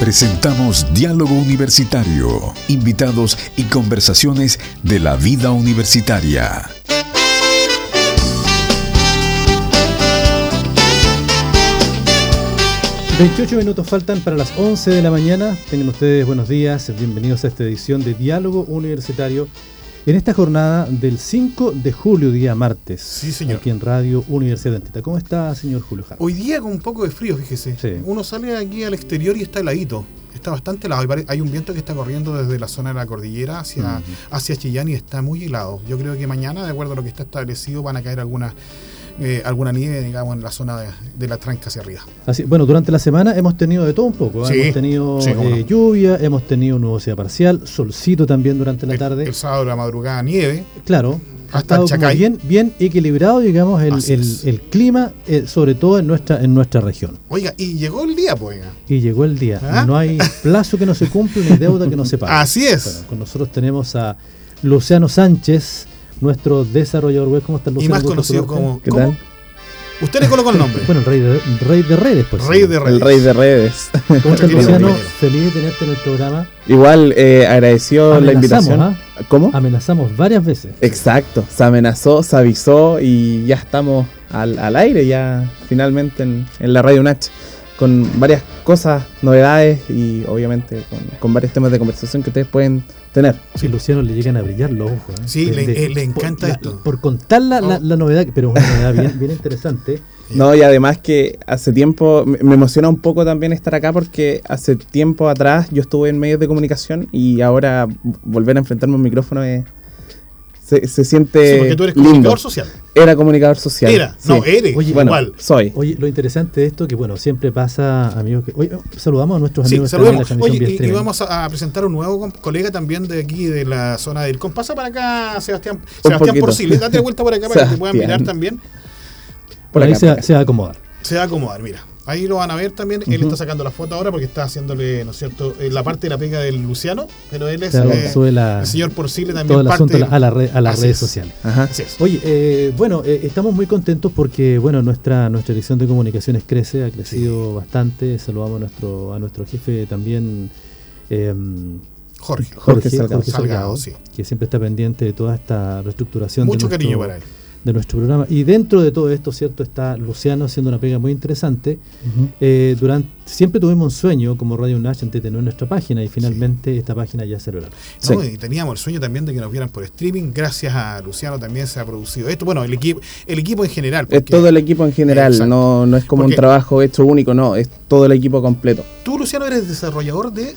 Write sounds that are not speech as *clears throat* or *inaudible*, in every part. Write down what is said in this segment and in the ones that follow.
presentamos Diálogo Universitario, invitados y conversaciones de la vida universitaria. ...28 minutos faltan para las 11 de la mañana. Tengan ustedes buenos días, bienvenidos a esta edición de Diálogo Universitario en esta jornada del 5 de julio, día martes. Sí, señor. Aquí en Radio Universidad de Antita. ¿Cómo está, señor Julio Jara? Hoy día con un poco de frío, fíjese. Sí. Uno sale aquí al exterior y está heladito. Está bastante helado. Hay un viento que está corriendo desde la zona de la cordillera hacia, hacia Chillán y está muy helado. Yo creo que mañana, de acuerdo a lo que está establecido, van a caer algunas eh, alguna nieve, digamos, en la zona de, de la tranca hacia arriba. Así, bueno, durante la semana hemos tenido de todo un poco. ¿eh? Sí, hemos tenido sí, eh, no. lluvia, hemos tenido nubosidad parcial, solcito también durante la El- tarde. El, sábado de la madrugada nieve. Claro, ha Hasta Chacay. bien, bien equilibrado, digamos, el, el- clima, eh, sobre todo en nuestra, en nuestra región. Oiga, y llegó el día, pues. Y llegó el día. ¿Ah? No hay *laughs* plazo que no se cumpla ni deuda que no se pague. Así es. Bueno, con nosotros tenemos a Luciano Sánchez, nuestro desarrollador web. ¿Cómo está Y Luciano? más conocido como. ¿Qué ¿cómo? tal? Usted le colocó el nombre. Bueno, el rey de, rey de redes, pues. Rey de redes. El rey de redes. ¿Cómo estás, Nuestro querido Luciano? Feliz de tenerte en el programa. Igual eh, agradeció la Amenazamos, invitación. ¿ah? ¿Cómo? Amenazamos varias veces. Exacto, se amenazó, se avisó y ya estamos al, al aire, ya finalmente en, en la Radio Nach, con varias cosas, novedades y obviamente con, con varios temas de conversación que ustedes pueden tener. Si Luciano le llegan a brillar los ojos. ¿eh? Sí, le- eh, le por- encanta la- esto. Por contar la, la- Oh. la novedad, pero es una *laughs* novedad bien, bien interesante. No, y además que hace tiempo, me me emociona un poco también estar acá porque hace tiempo atrás yo estuve en medios de comunicación y ahora volver a enfrentarme a un micrófono es- se, se siente Sí, porque tú eres lindo. comunicador social. Era comunicador social. Era, sí. no, eres. Oye, Bueno, igual. soy. Oye, lo interesante de esto que, bueno, siempre pasa, amigos, que... Oye, saludamos a nuestros Sí, amigos en la Oye, y- y, vamos a, a presentar un nuevo com- colega también de aquí, de la zona del IRCOM. Pasa para acá, Sebastián, Sebastián. Porcile. Date *laughs* vuelta por acá para que te puedan mirar también. Por ahí acá, se, por va- acá. se va a acomodar. Se va a acomodar, mira. Ahí lo van a ver también. Él está sacando la foto ahora porque está haciéndole, ¿no es cierto?, eh, la parte de la pega del Luciano, pero él es eh, sube la- el señor Porcile también todo el parte asunto a la- del- a, la red- a las Así redes es. sociales. Ajá. Así es. Oye, eh, bueno, eh, estamos muy contentos porque, bueno, nuestra nuestra edición de comunicaciones crece, ha crecido bastante. Saludamos a nuestro a nuestro jefe también, eh, Jorge. Jorge Salgado. Salgado, sí. que siempre está pendiente de toda esta reestructuración. de Mucho nuestro- cariño para él. De nuestro programa. Y dentro de todo esto, ¿cierto? Está Luciano haciendo una pega muy interesante. Eh, durante, siempre tuvimos un sueño como Radio Nash de tener nuestra página y finalmente esta página ya se logra. ¿no? Sí. Y teníamos el sueño también de que nos vieran por streaming. Gracias a Luciano también se ha producido esto. Bueno, el equipo, el equipo en general. Es todo el equipo en general, no, no es como Porque- un trabajo hecho único, no, es todo el equipo completo. Tú, Luciano, eres desarrollador de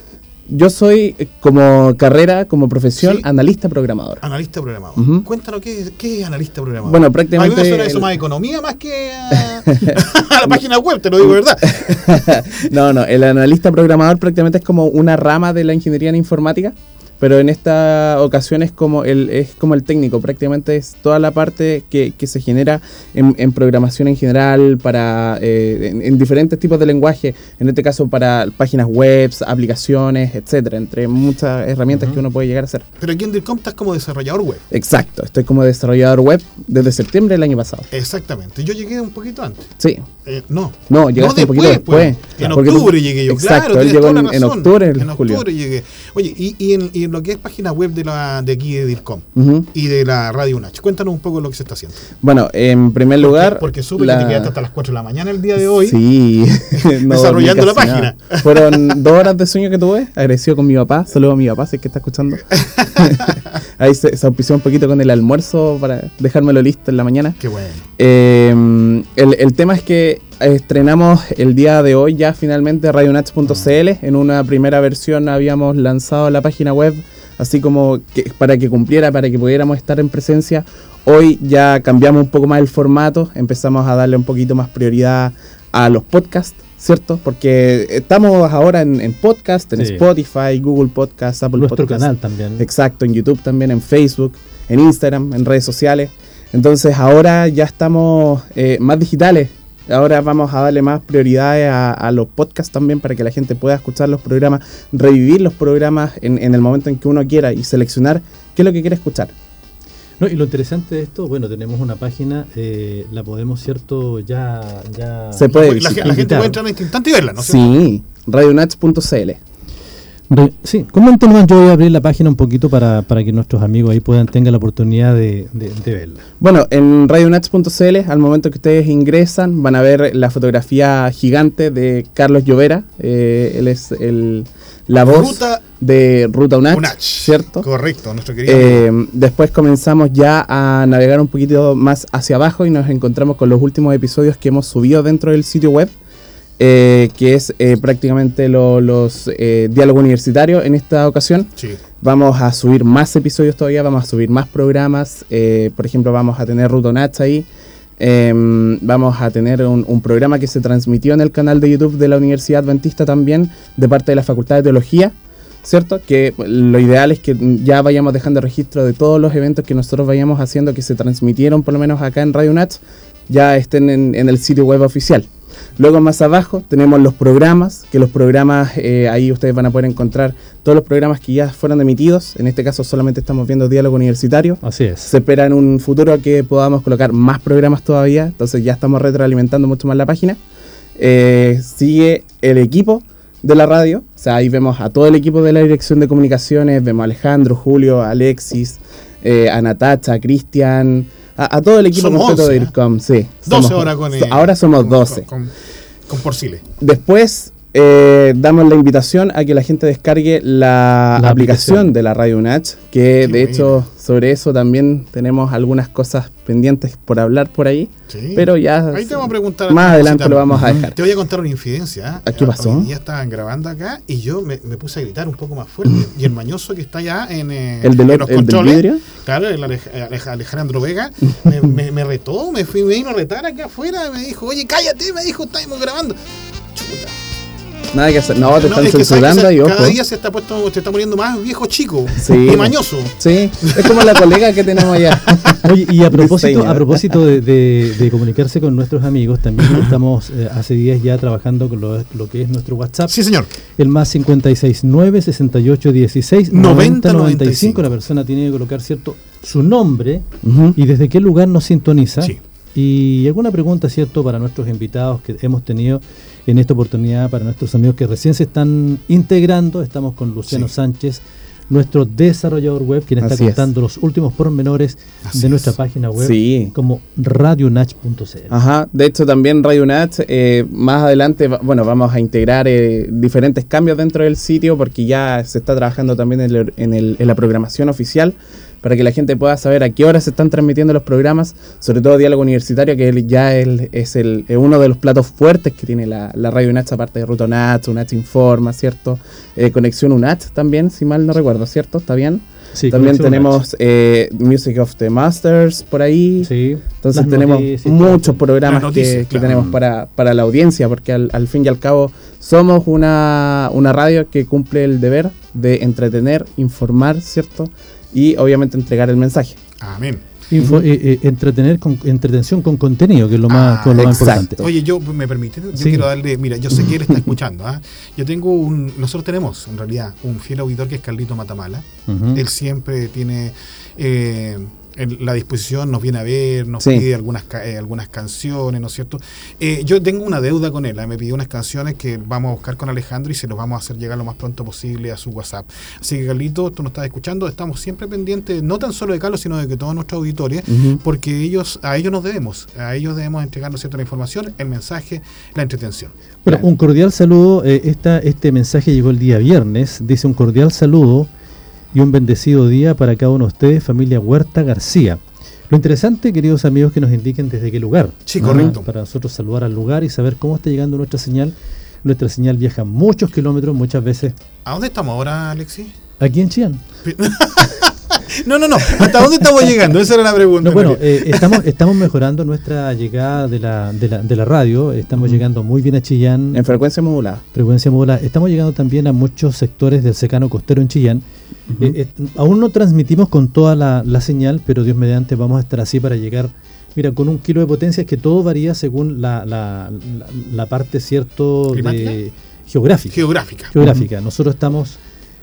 Yo soy eh, como carrera, como profesión, Sí. analista programador. analista programador. Cuéntanos qué, qué es analista programador. Bueno, a mí prácticamente me suena eso el- más a economía más que a, *laughs* a la *laughs* página web, te lo digo de verdad. *laughs* no, no, el analista programador prácticamente es como una rama de la ingeniería en informática, pero en esta ocasión es como el, es como el técnico, prácticamente es toda la parte que, que se genera en, en programación en general, para eh, en, en diferentes tipos de lenguaje, en este caso para páginas web, aplicaciones, etcétera, entre muchas herramientas que uno puede llegar a hacer. Pero aquí en DIRCOM estás como desarrollador web. Exacto, estoy como desarrollador web desde septiembre del año pasado. Exactamente. Yo llegué un poquito antes. Sí, Eh, no. No, llegaste un poquito después. pues. En tú- octubre llegué yo. Exacto, claro, él llegó en- octubre, en En julio. llegué. Oye, y, y en, y en lo que es página web de, la, de aquí de DIRCOM y de la Radio Nach, cuéntanos un poco lo que se está haciendo. Bueno, en primer lugar. Porque, porque supe la- que te quedaste hasta las 4 de la mañana el día de hoy. Sí, *laughs* no Desarrollando la página. nada. Fueron dos horas de sueño que tuve, agradecido con mi papá. Saludo a mi papá, si es que está escuchando. *laughs* Ahí se, se auspició un poquito con el almuerzo para dejármelo listo en la mañana. Qué bueno. Eh, el, el tema es que estrenamos el día de hoy ya finalmente radionats.cl. En una primera versión habíamos lanzado la página web así como que, para que cumpliera, para que pudiéramos estar en presencia. Hoy ya cambiamos un poco más el formato, empezamos a darle un poquito más prioridad a los podcasts, ¿cierto? Porque estamos ahora en, en podcast, en Sí. Spotify, Google Podcast, Apple Nuestro Podcast. canal también. Exacto, en YouTube también, en Facebook, en Instagram, en redes sociales. Entonces ahora ya estamos eh, más digitales. Ahora vamos a darle más prioridades a, a los podcasts también para que la gente pueda escuchar los programas, revivir los programas en, en el momento en que uno quiera y seleccionar qué es lo que quiere escuchar. No, y lo interesante de esto, bueno, tenemos una página, eh, la podemos, ¿cierto? Ya, ya Se puede La, la gente puede entrar en este instante y verla, ¿no? Sí, radionats.cl. Sí, coméntenos, yo voy a abrir la página un poquito para, para que nuestros amigos ahí puedan tengan la oportunidad de, verla. Bueno, en radionats.cl, al momento que ustedes ingresan, van a ver la fotografía gigante de Carlos Llovera. Eh, él es el, la voz de Ruta Unach, ¿cierto? Correcto, nuestro querido. Eh, después comenzamos ya a navegar un poquito más hacia abajo y nos encontramos con los últimos episodios que hemos subido dentro del sitio web. Eh, que es eh, prácticamente los eh, diálogos universitarios en esta ocasión. Vamos a subir más episodios todavía, vamos a subir más programas. por ejemplo, vamos a tener Rutonats ahí. Em, vamos a tener un, programa que se transmitió en el canal de YouTube de la Universidad Adventista también, de parte de la Facultad de Teología. ¿Cierto? Que lo ideal es que ya vayamos dejando registro de todos los eventos que nosotros vayamos haciendo que se transmitieron, por lo menos acá en Radio Nats, ya estén en el sitio web oficial. Luego más abajo tenemos los programas, que los programas, eh, ahí ustedes van a poder encontrar todos los programas que ya fueron emitidos. En este caso solamente estamos viendo diálogo universitario. Así es. Se espera en un futuro que podamos colocar más programas todavía, entonces ya estamos retroalimentando mucho más la página. Eh, sigue el equipo de la radio, o sea, ahí vemos a todo el equipo de la dirección de comunicaciones, vemos a Alejandro, Julio, Alexis, eh, a Natacha, Cristian, a, todo el equipo completo de IRCOM, sí. 12 ahora con Ahora somos 12. Con, con, Porcile. Después eh, damos la invitación a que la gente descargue la, aplicación. de la Radio UNACH, que de hecho sobre eso también tenemos algunas cosas pendientes por hablar por ahí. Pero ya ahí te vamos a preguntar más adelante lo vamos a dejar. Te voy a contar una infidencia. ¿eh? ¿Qué pasó? Ya estaban grabando acá y yo me, puse a gritar un poco más fuerte. *laughs* y el mañoso que está allá en, eh, ¿El de los controles, claro, el Alejandro Vega, *laughs* me, retó, me, fui, me vino a retar acá afuera, me dijo, oye, cállate, me dijo, estamos grabando. Chuta. Nada que hacer. No, te están censurando y ojo. Cada día se está, puesto, se está muriendo más viejo chico y mañoso. Sí, es como la colega que tenemos allá. *laughs* Oye, y a propósito, a propósito de, comunicarse con nuestros amigos, también estamos eh, hace días ya trabajando con lo, que es nuestro WhatsApp. Sí, señor. El más 569 68 16 90 95. La persona tiene que colocar, ¿cierto? Su nombre y desde qué lugar nos sintoniza. Sí. Y alguna pregunta, ¿cierto?, para nuestros invitados que hemos tenido en esta oportunidad para nuestros amigos que recién se están integrando. Estamos con Luciano Sánchez, nuestro desarrollador web, quien está contando los últimos pormenores de nuestra página web como radionach.cl. Ajá, de hecho también Radionach, eh, más adelante, bueno, vamos a integrar eh, diferentes cambios dentro del sitio porque ya se está trabajando también en la programación oficial para que la gente pueda saber a qué hora se están transmitiendo los programas, sobre todo Diálogo Universitario, que ya es el, uno de los platos fuertes que tiene la, radio UNACH, aparte de Ruta UNACH, UNACH Informa, ¿cierto? Eh, Conexión UNACH también, si mal no recuerdo, ¿cierto? ¿Está bien? Sí, También tenemos eh, Music of the Masters por ahí. Sí, Entonces tenemos muchos programas que, tenemos para, para, la audiencia, porque al, al, fin y al cabo somos una, una radio que cumple el deber de entretener, informar, ¿cierto? Y obviamente entregar el mensaje. Amén. Eh, eh, entretener con entretención con contenido, que es lo más, ah, importante. Oye, yo me permite, yo quiero darle, mira, yo sé que él está *laughs* escuchando, ¿ah? yo tengo un, nosotros tenemos en realidad un fiel auditor que es Carlito Matamala, él siempre tiene eh, en la disposición nos viene a ver, nos pide algunas, eh, algunas canciones, ¿no es cierto? Eh, yo tengo una deuda con él, ¿eh? me pidió unas canciones que vamos a buscar con Alejandro y se los vamos a hacer llegar lo más pronto posible a su WhatsApp. Así que Carlito, tú nos estás escuchando, estamos siempre pendientes, no tan solo de Carlos, sino de que todos nuestros auditores, porque ellos, a ellos nos debemos, a ellos debemos entregarnos cierta la información, el mensaje, la entretención. Bueno, un cordial saludo, esta, este mensaje llegó el día viernes, dice un cordial saludo y un bendecido día para cada uno de ustedes, familia Huerta García. Lo interesante, queridos amigos, que nos indiquen desde qué lugar. Sí, correcto. Para nosotros saludar al lugar y saber cómo está llegando nuestra señal. Nuestra señal viaja muchos kilómetros, muchas veces. ¿A dónde estamos ahora, Alexis? Aquí en Chillán. *laughs* No, no, no. ¿Hasta dónde estamos llegando? Esa era la pregunta. bueno, eh, estamos, estamos mejorando nuestra llegada de la, de la, de la radio. Estamos llegando muy bien a Chillán. En frecuencia modulada. Frecuencia modulada. Estamos llegando también a muchos sectores del secano costero en Chillán. Eh, eh, aún no transmitimos con toda la, señal, pero Dios mediante vamos a estar así para llegar. Mira, con un kilo de potencia es que todo varía según la, la, parte, ¿cierto? De, geográfica. Geográfica. Geográfica. Nosotros estamos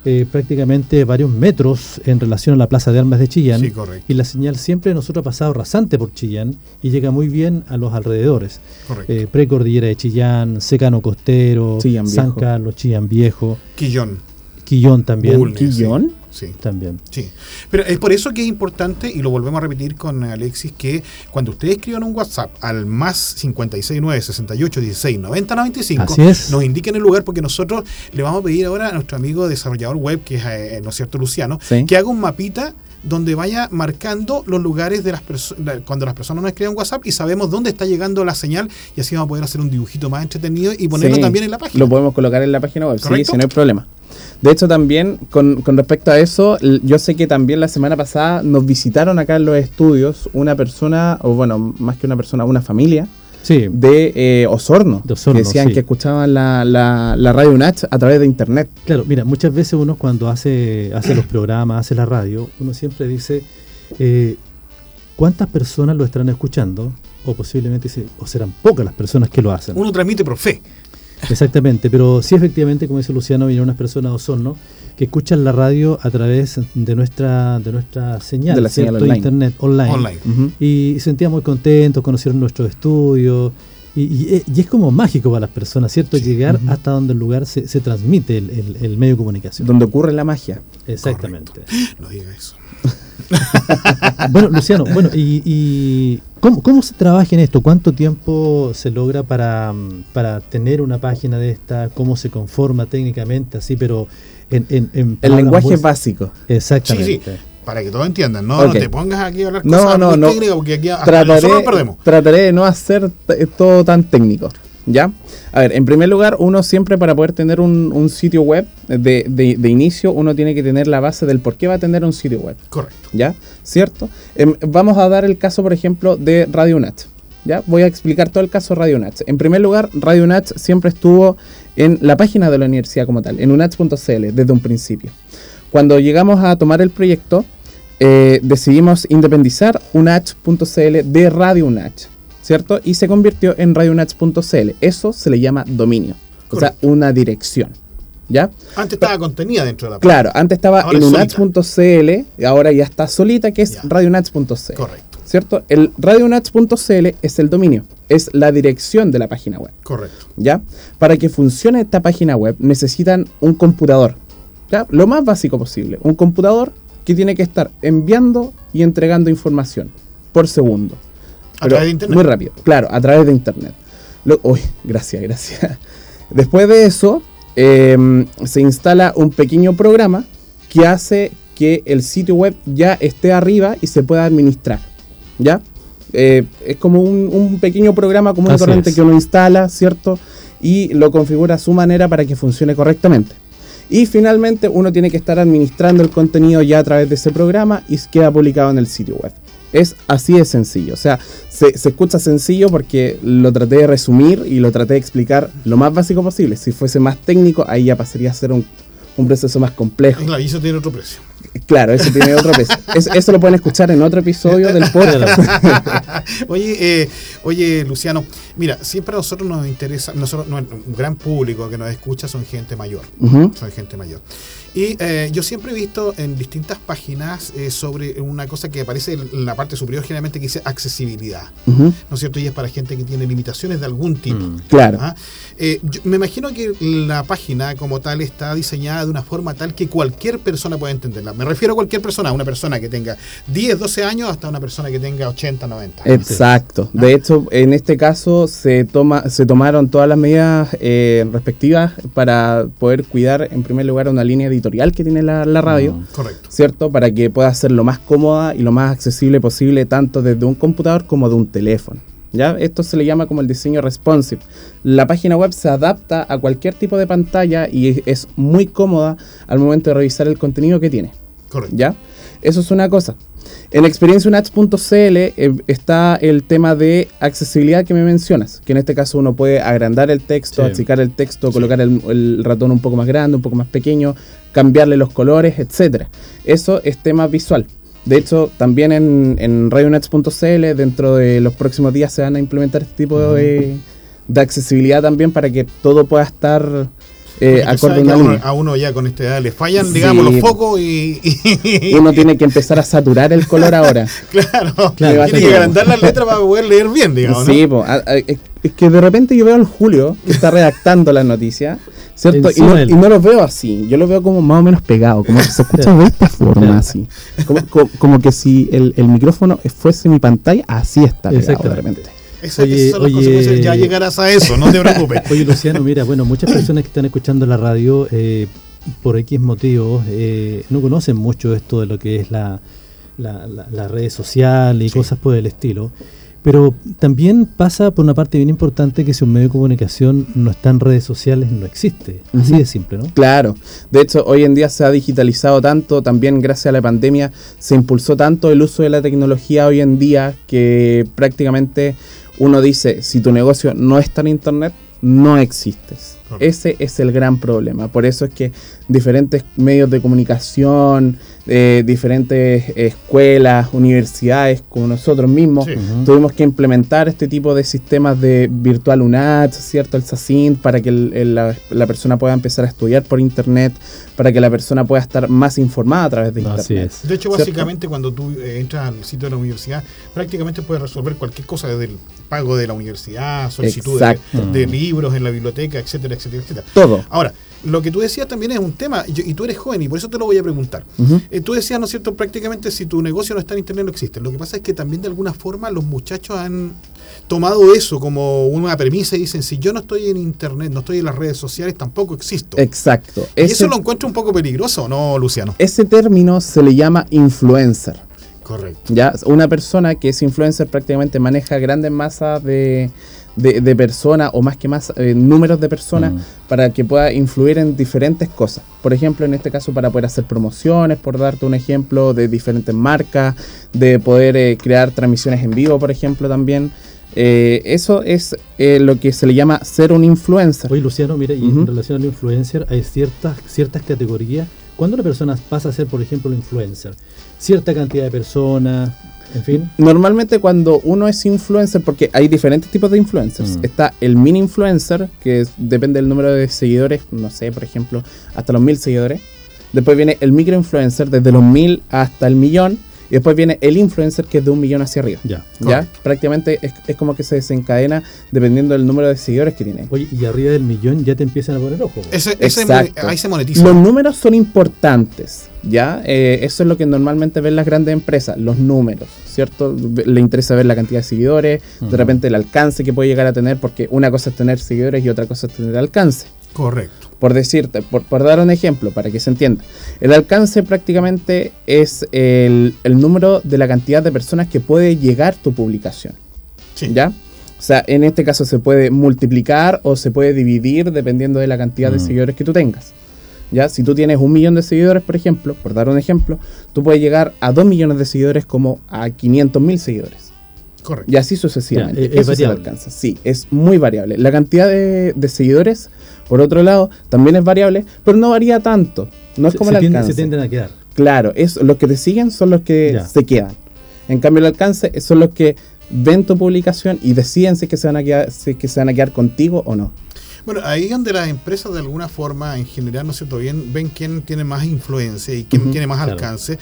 eh, prácticamente varios metros en relación a la Plaza de Armas de Chillán. Sí, correcto. Y la señal siempre nosotros ha pasado rasante por Chillán y llega muy bien a los alrededores. Correcto. Eh, Precordillera de Chillán, Secano Costero, San Carlos, Chillán Viejo. Quillón. Quillón también. Bulnes, ¿Quillón? Sí. También. Sí. Pero es por eso que es importante, y lo volvemos a repetir con Alexis, que cuando ustedes escriban un WhatsApp al más 569 68 16 90 95, nos indiquen el lugar, porque nosotros le vamos a pedir ahora a nuestro amigo desarrollador web, que es, eh, ¿no es cierto, Luciano, que haga un mapita donde vaya marcando los lugares de las personas cuando las personas nos escriban WhatsApp y sabemos dónde está llegando la señal y así vamos a poder hacer un dibujito más entretenido y ponerlo también en la página. Lo podemos colocar en la página web, sí, si no hay problema. De hecho, también con, respecto a eso, yo sé que también la semana pasada nos visitaron acá en los estudios una persona, o bueno, más que una persona, una familia. De eh, Osorno, que decían que escuchaban la, la, radio Nach a través de internet. Claro, mira, muchas veces uno cuando hace, hace los programas, hace la radio, uno siempre dice eh, cuántas personas lo estarán escuchando, o posiblemente dice, o serán pocas las personas que lo hacen. Uno transmite por fe. Exactamente, pero sí efectivamente, como dice Luciano, vienen unas personas de Osorno que escuchan la radio a través de nuestra de nuestra señal, de la señal online. internet online. Y se sentían muy contentos, conocieron nuestros estudios. Y, es como mágico para las personas, ¿cierto? Llegar hasta donde el lugar se, se transmite el, medio de comunicación. Donde ocurre la magia. Exactamente. No diga eso. *laughs* bueno, Luciano, bueno, y, ¿cómo, se trabaja en esto? ¿Cuánto tiempo se logra para, para, tener una página de esta? ¿Cómo se conforma técnicamente así, pero en... en, El lenguaje básico. Exactamente. Para que todos entiendan, no, no te pongas aquí a hablar cosas no, no, técnicas porque aquí trataré, perdemos. Trataré de no hacer todo tan técnico. ¿Ya? A ver, en primer lugar, uno siempre para poder tener un, sitio web de, de, inicio, uno tiene que tener la base del por qué va a tener un sitio web. Correcto. ¿Ya? ¿Cierto? Em, vamos a dar el caso, por ejemplo, de RadioNet. ¿Ya? Voy a explicar todo el caso de RadioNet. En primer lugar, RadioNet siempre estuvo en la página de la universidad como tal, en unats.cl, desde un principio. Cuando llegamos a tomar el proyecto, eh, decidimos independizar unats.cl de Radio ¿cierto? Y se convirtió en radionats.cl. Eso se le llama dominio, o sea, una dirección. ¿Ya? Antes estaba contenida dentro de la página. Claro, antes estaba en unats.cl y ahora ya está solita, que es radionats.cl. Correcto. ¿Cierto? El radionats.cl es el dominio, es la dirección de la página web. Correcto. ¿Ya? Para que funcione esta página web necesitan un computador. ¿Ya? Lo más básico posible. Un computador que tiene que estar enviando y entregando información por segundo. A través de internet. Muy rápido, claro, a través de internet. uy, gracias, gracias. *laughs* Después de eso, em, se instala un pequeño programa que hace que el sitio web ya esté arriba y se pueda administrar. ¿Ya? Eh, es como un, pequeño programa común y corriente que uno instala, ¿cierto? Y lo configura a su manera para que funcione correctamente. Y finalmente uno tiene que estar administrando el contenido ya a través de ese programa y queda publicado en el sitio web. Es así de sencillo. O sea, se, escucha sencillo porque lo traté de resumir y lo traté de explicar lo más básico posible. Si fuese más técnico, ahí ya pasaría a ser un, proceso más complejo. Claro, y eso tiene otro precio. Claro, eso tiene otro precio. *laughs* eso lo pueden escuchar en otro episodio del podcast. *laughs* oye, eh, oye, Luciano, mira, siempre a nosotros nos interesa, nosotros, un gran público que nos escucha son gente mayor. Son gente mayor. Y eh, yo siempre he visto en distintas páginas eh, sobre una cosa que aparece en la parte superior generalmente que dice accesibilidad. ¿No es cierto? Y es para gente que tiene limitaciones de algún tipo. Mm, claro. ¿Ah? Eh, me imagino que la página como tal está diseñada de una forma tal que cualquier persona pueda entenderla. Me refiero a cualquier persona, una persona que tenga 10, 12 años hasta una persona que tenga 80, 90. Exacto. ¿Ah? De hecho, en este caso se, toma, se tomaron todas las medidas respectivas para poder cuidar en primer lugar una línea de editorial que tiene la, radio. Mm, correcto. ¿Cierto? Para que pueda ser lo más cómoda y lo más accesible posible tanto desde un computador como de un teléfono. ¿Ya? Esto se le llama como el diseño responsive. La página web se adapta a cualquier tipo de pantalla y es muy cómoda al momento de revisar el contenido que tiene. Correcto. ¿Ya? Eso es una cosa. En experienciaunats.cl eh, está el tema de accesibilidad que me mencionas, que en este caso uno puede agrandar el texto, achicar el texto, colocar el, ratón un poco más grande, un poco más pequeño, cambiarle los colores, etcétera. Eso es tema visual. De hecho, también en, en radionets.cl dentro de los próximos días se van a implementar este tipo de, de accesibilidad también para que todo pueda estar eh, a, uno, ya con esta edad le fallan, digamos, los focos y, *laughs* Uno tiene que empezar a saturar el color ahora. *laughs* claro, claro. Tiene que agrandar las letras para poder leer bien, digamos. Sí, es que de repente yo veo al Julio que está redactando la noticia, ¿cierto? Y no, y no, lo veo así, yo lo veo como más o menos pegado, como que se escucha de esta forma, así. Como, que si el, el, micrófono fuese mi pantalla, así está pegado de repente. Oye, oye, ya llegarás a eso, no te *laughs* preocupes. Oye, Luciano, mira, bueno, muchas personas que están escuchando la radio, eh, por X motivos, eh, no conocen mucho esto de lo que es la, la, las redes sociales y cosas por el estilo. Pero también pasa por una parte bien importante que si un medio de comunicación no está en redes sociales, no existe. Así de simple, ¿no? Claro. De hecho, hoy en día se ha digitalizado tanto, también gracias a la pandemia se impulsó tanto el uso de la tecnología hoy en día que prácticamente uno dice, si tu negocio no está en Internet, no existes. Ese es el gran problema. Por eso es que diferentes medios de comunicación, eh, diferentes escuelas, universidades, como nosotros mismos, tuvimos que implementar este tipo de sistemas de virtual UNAT, ¿cierto? El SACIN, para que la, persona pueda empezar a estudiar por Internet, para que la persona pueda estar más informada a través de Internet. De hecho, básicamente cuando tú eh, entras al sitio de la universidad, prácticamente puedes resolver cualquier cosa desde el pago de la universidad, solicitud de, libros en la biblioteca, etcétera, etcétera, etcétera. Todo. Ahora, lo que tú decías también es un tema, y, tú eres joven y por eso te lo voy a preguntar. Eh, tú decías, ¿no es cierto?, prácticamente si tu negocio no está en Internet no existe. Lo que pasa es que también de alguna forma los muchachos han tomado eso como una premisa y dicen, si yo no estoy en Internet, no estoy en las redes sociales, tampoco existo. Exacto. Y eso lo encuentro un poco peligroso, ¿no, Luciano? Ese término se le llama influencer. Correcto. Ya, una persona que es influencer prácticamente maneja grandes masas de de, personas o más que más eh, números de personas mm. para que pueda influir en diferentes cosas. Por ejemplo, en este caso para poder hacer promociones, por darte un ejemplo, de diferentes marcas, de poder eh, crear transmisiones en vivo, por ejemplo, también. Eh, eso es lo que se le llama ser un influencer. Oye, Luciano, mira, y en relación al influencer hay ciertas, ciertas categorías. Cuando una persona pasa a ser, por ejemplo, un influencer, cierta cantidad de personas, en fin. Normalmente cuando uno es influencer, porque hay diferentes tipos de influencers. Mm. Está el mini influencer, que depende del número de seguidores, no sé, por ejemplo, hasta los mil seguidores. Después viene el micro influencer, desde los mil hasta el millón. Y después viene el influencer que es de un millón hacia arriba. Ya. ¿Ya? Prácticamente es, como que se desencadena dependiendo del número de seguidores que tiene. Oye, y arriba del millón ya te empiezan a poner ojo. Ese, ahí se monetiza. Los números son importantes. ¿Ya? Eh, eso es lo que normalmente ven las grandes empresas, los números, ¿cierto? Le interesa ver la cantidad de seguidores, de repente el alcance que puede llegar a tener, porque una cosa es tener seguidores y otra cosa es tener alcance. Correcto. Por decirte, por, dar un ejemplo, para que se entienda. El alcance prácticamente es el, número de la cantidad de personas que puede llegar tu publicación. ¿Ya? O sea, en este caso se puede multiplicar o se puede dividir dependiendo de la cantidad de seguidores que tú tengas. ¿Ya? Si tú tienes un millón de seguidores, por ejemplo, por dar un ejemplo, tú puedes llegar a dos millones de seguidores como a 500 mil seguidores. Correcto. Y así sucesivamente. es Eso variable. alcanza. Sí, es muy variable. La cantidad de, seguidores, por otro lado, también es variable, pero no varía tanto. No es como el alcance. se tienden a quedar. Claro, es, los que te siguen son los que se quedan. En cambio, el alcance son los que ven tu publicación y deciden si que se van a quedar, si que se van a quedar contigo o no. Bueno, ahí donde las empresas de alguna forma, en general, ¿no es cierto? Bien, ven quién tiene más influencia y quién tiene más alcance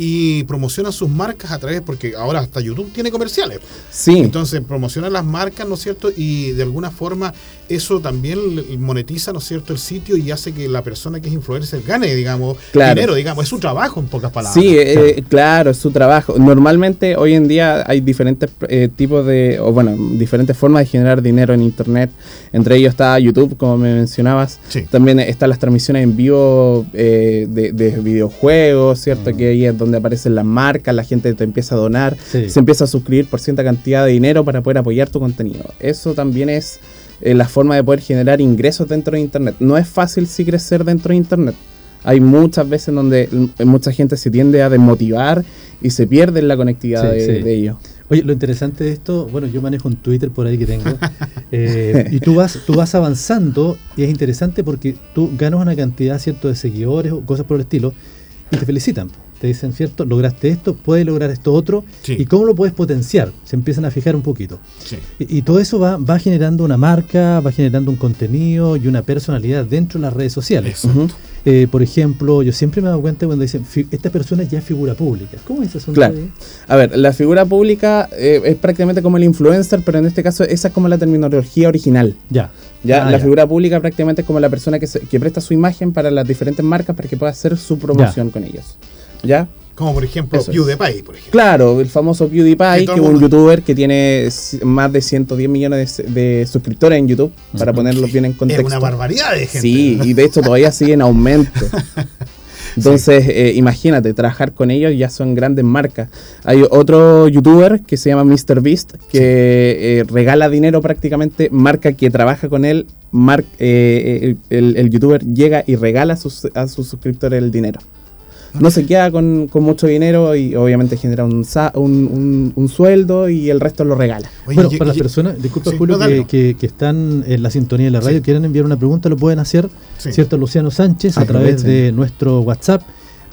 y promocionan sus marcas a través, porque ahora hasta YouTube tiene comerciales. Sí. Entonces promocionan las marcas, ¿no es cierto? Y de alguna forma eso también monetiza, ¿no es cierto?, el sitio y hace que la persona que es influencer gane, digamos, dinero, digamos, es su trabajo en pocas palabras. Sí, eh, claro. es su trabajo. Normalmente hoy en día hay diferentes eh, tipos de, o bueno, diferentes formas de generar dinero en Internet. Entre ellos está YouTube, como me mencionabas. También están las transmisiones en vivo eh, de, videojuegos, ¿cierto? Mm. Que ahí es donde aparecen las marcas, la gente te empieza a donar, se empieza a suscribir por cierta cantidad de dinero para poder apoyar tu contenido. Eso también es eh, la forma de poder generar ingresos dentro de Internet. No es fácil si crecer dentro de Internet. Hay muchas veces donde mucha gente se tiende a desmotivar y se pierde la conectividad de, ellos. Oye, lo interesante de esto, bueno, yo manejo un Twitter por ahí que tengo, *laughs* eh, y tú vas, tú vas avanzando y es interesante porque tú ganas una cantidad cierto de seguidores o cosas por el estilo y te felicitan. Te dicen, ¿cierto? Lograste esto, puedes lograr esto otro, y cómo lo puedes potenciar. Se empiezan a fijar un poquito. Y, todo eso va, va generando una marca, va generando un contenido y una personalidad dentro de las redes sociales. Eh, por ejemplo, yo siempre me he dado cuenta cuando dicen, esta persona ya es figura pública. ¿Cómo es eso? Claro. A ver, la figura pública eh, es prácticamente como el influencer, pero en este caso esa es como la terminología original. Ya. Ya, ah, la figura pública prácticamente es como la persona que, que presta su imagen para las diferentes marcas para que pueda hacer su promoción con ellos. ¿Ya? Como por ejemplo PewDiePie, por ejemplo. Claro, el famoso PewDiePie, que es un youtuber que tiene más de 110 millones de, suscriptores en YouTube, para ponerlos bien en contexto. Es una barbaridad de gente. Sí, y de hecho todavía sigue en aumento. *laughs* Entonces, eh, imagínate, trabajar con ellos ya son grandes marcas. Hay otro youtuber que se llama MrBeast, que eh, regala dinero prácticamente, marca que trabaja con él, eh, el, youtuber llega y regala a sus, a sus suscriptores el dinero no se queda con, mucho dinero y obviamente genera un, un, sueldo y el resto lo regala. bueno, para las personas, disculpa Julio, que, están en la sintonía de la radio, quieren enviar una pregunta, lo pueden hacer, ¿cierto? Luciano Sánchez, a través de nuestro WhatsApp.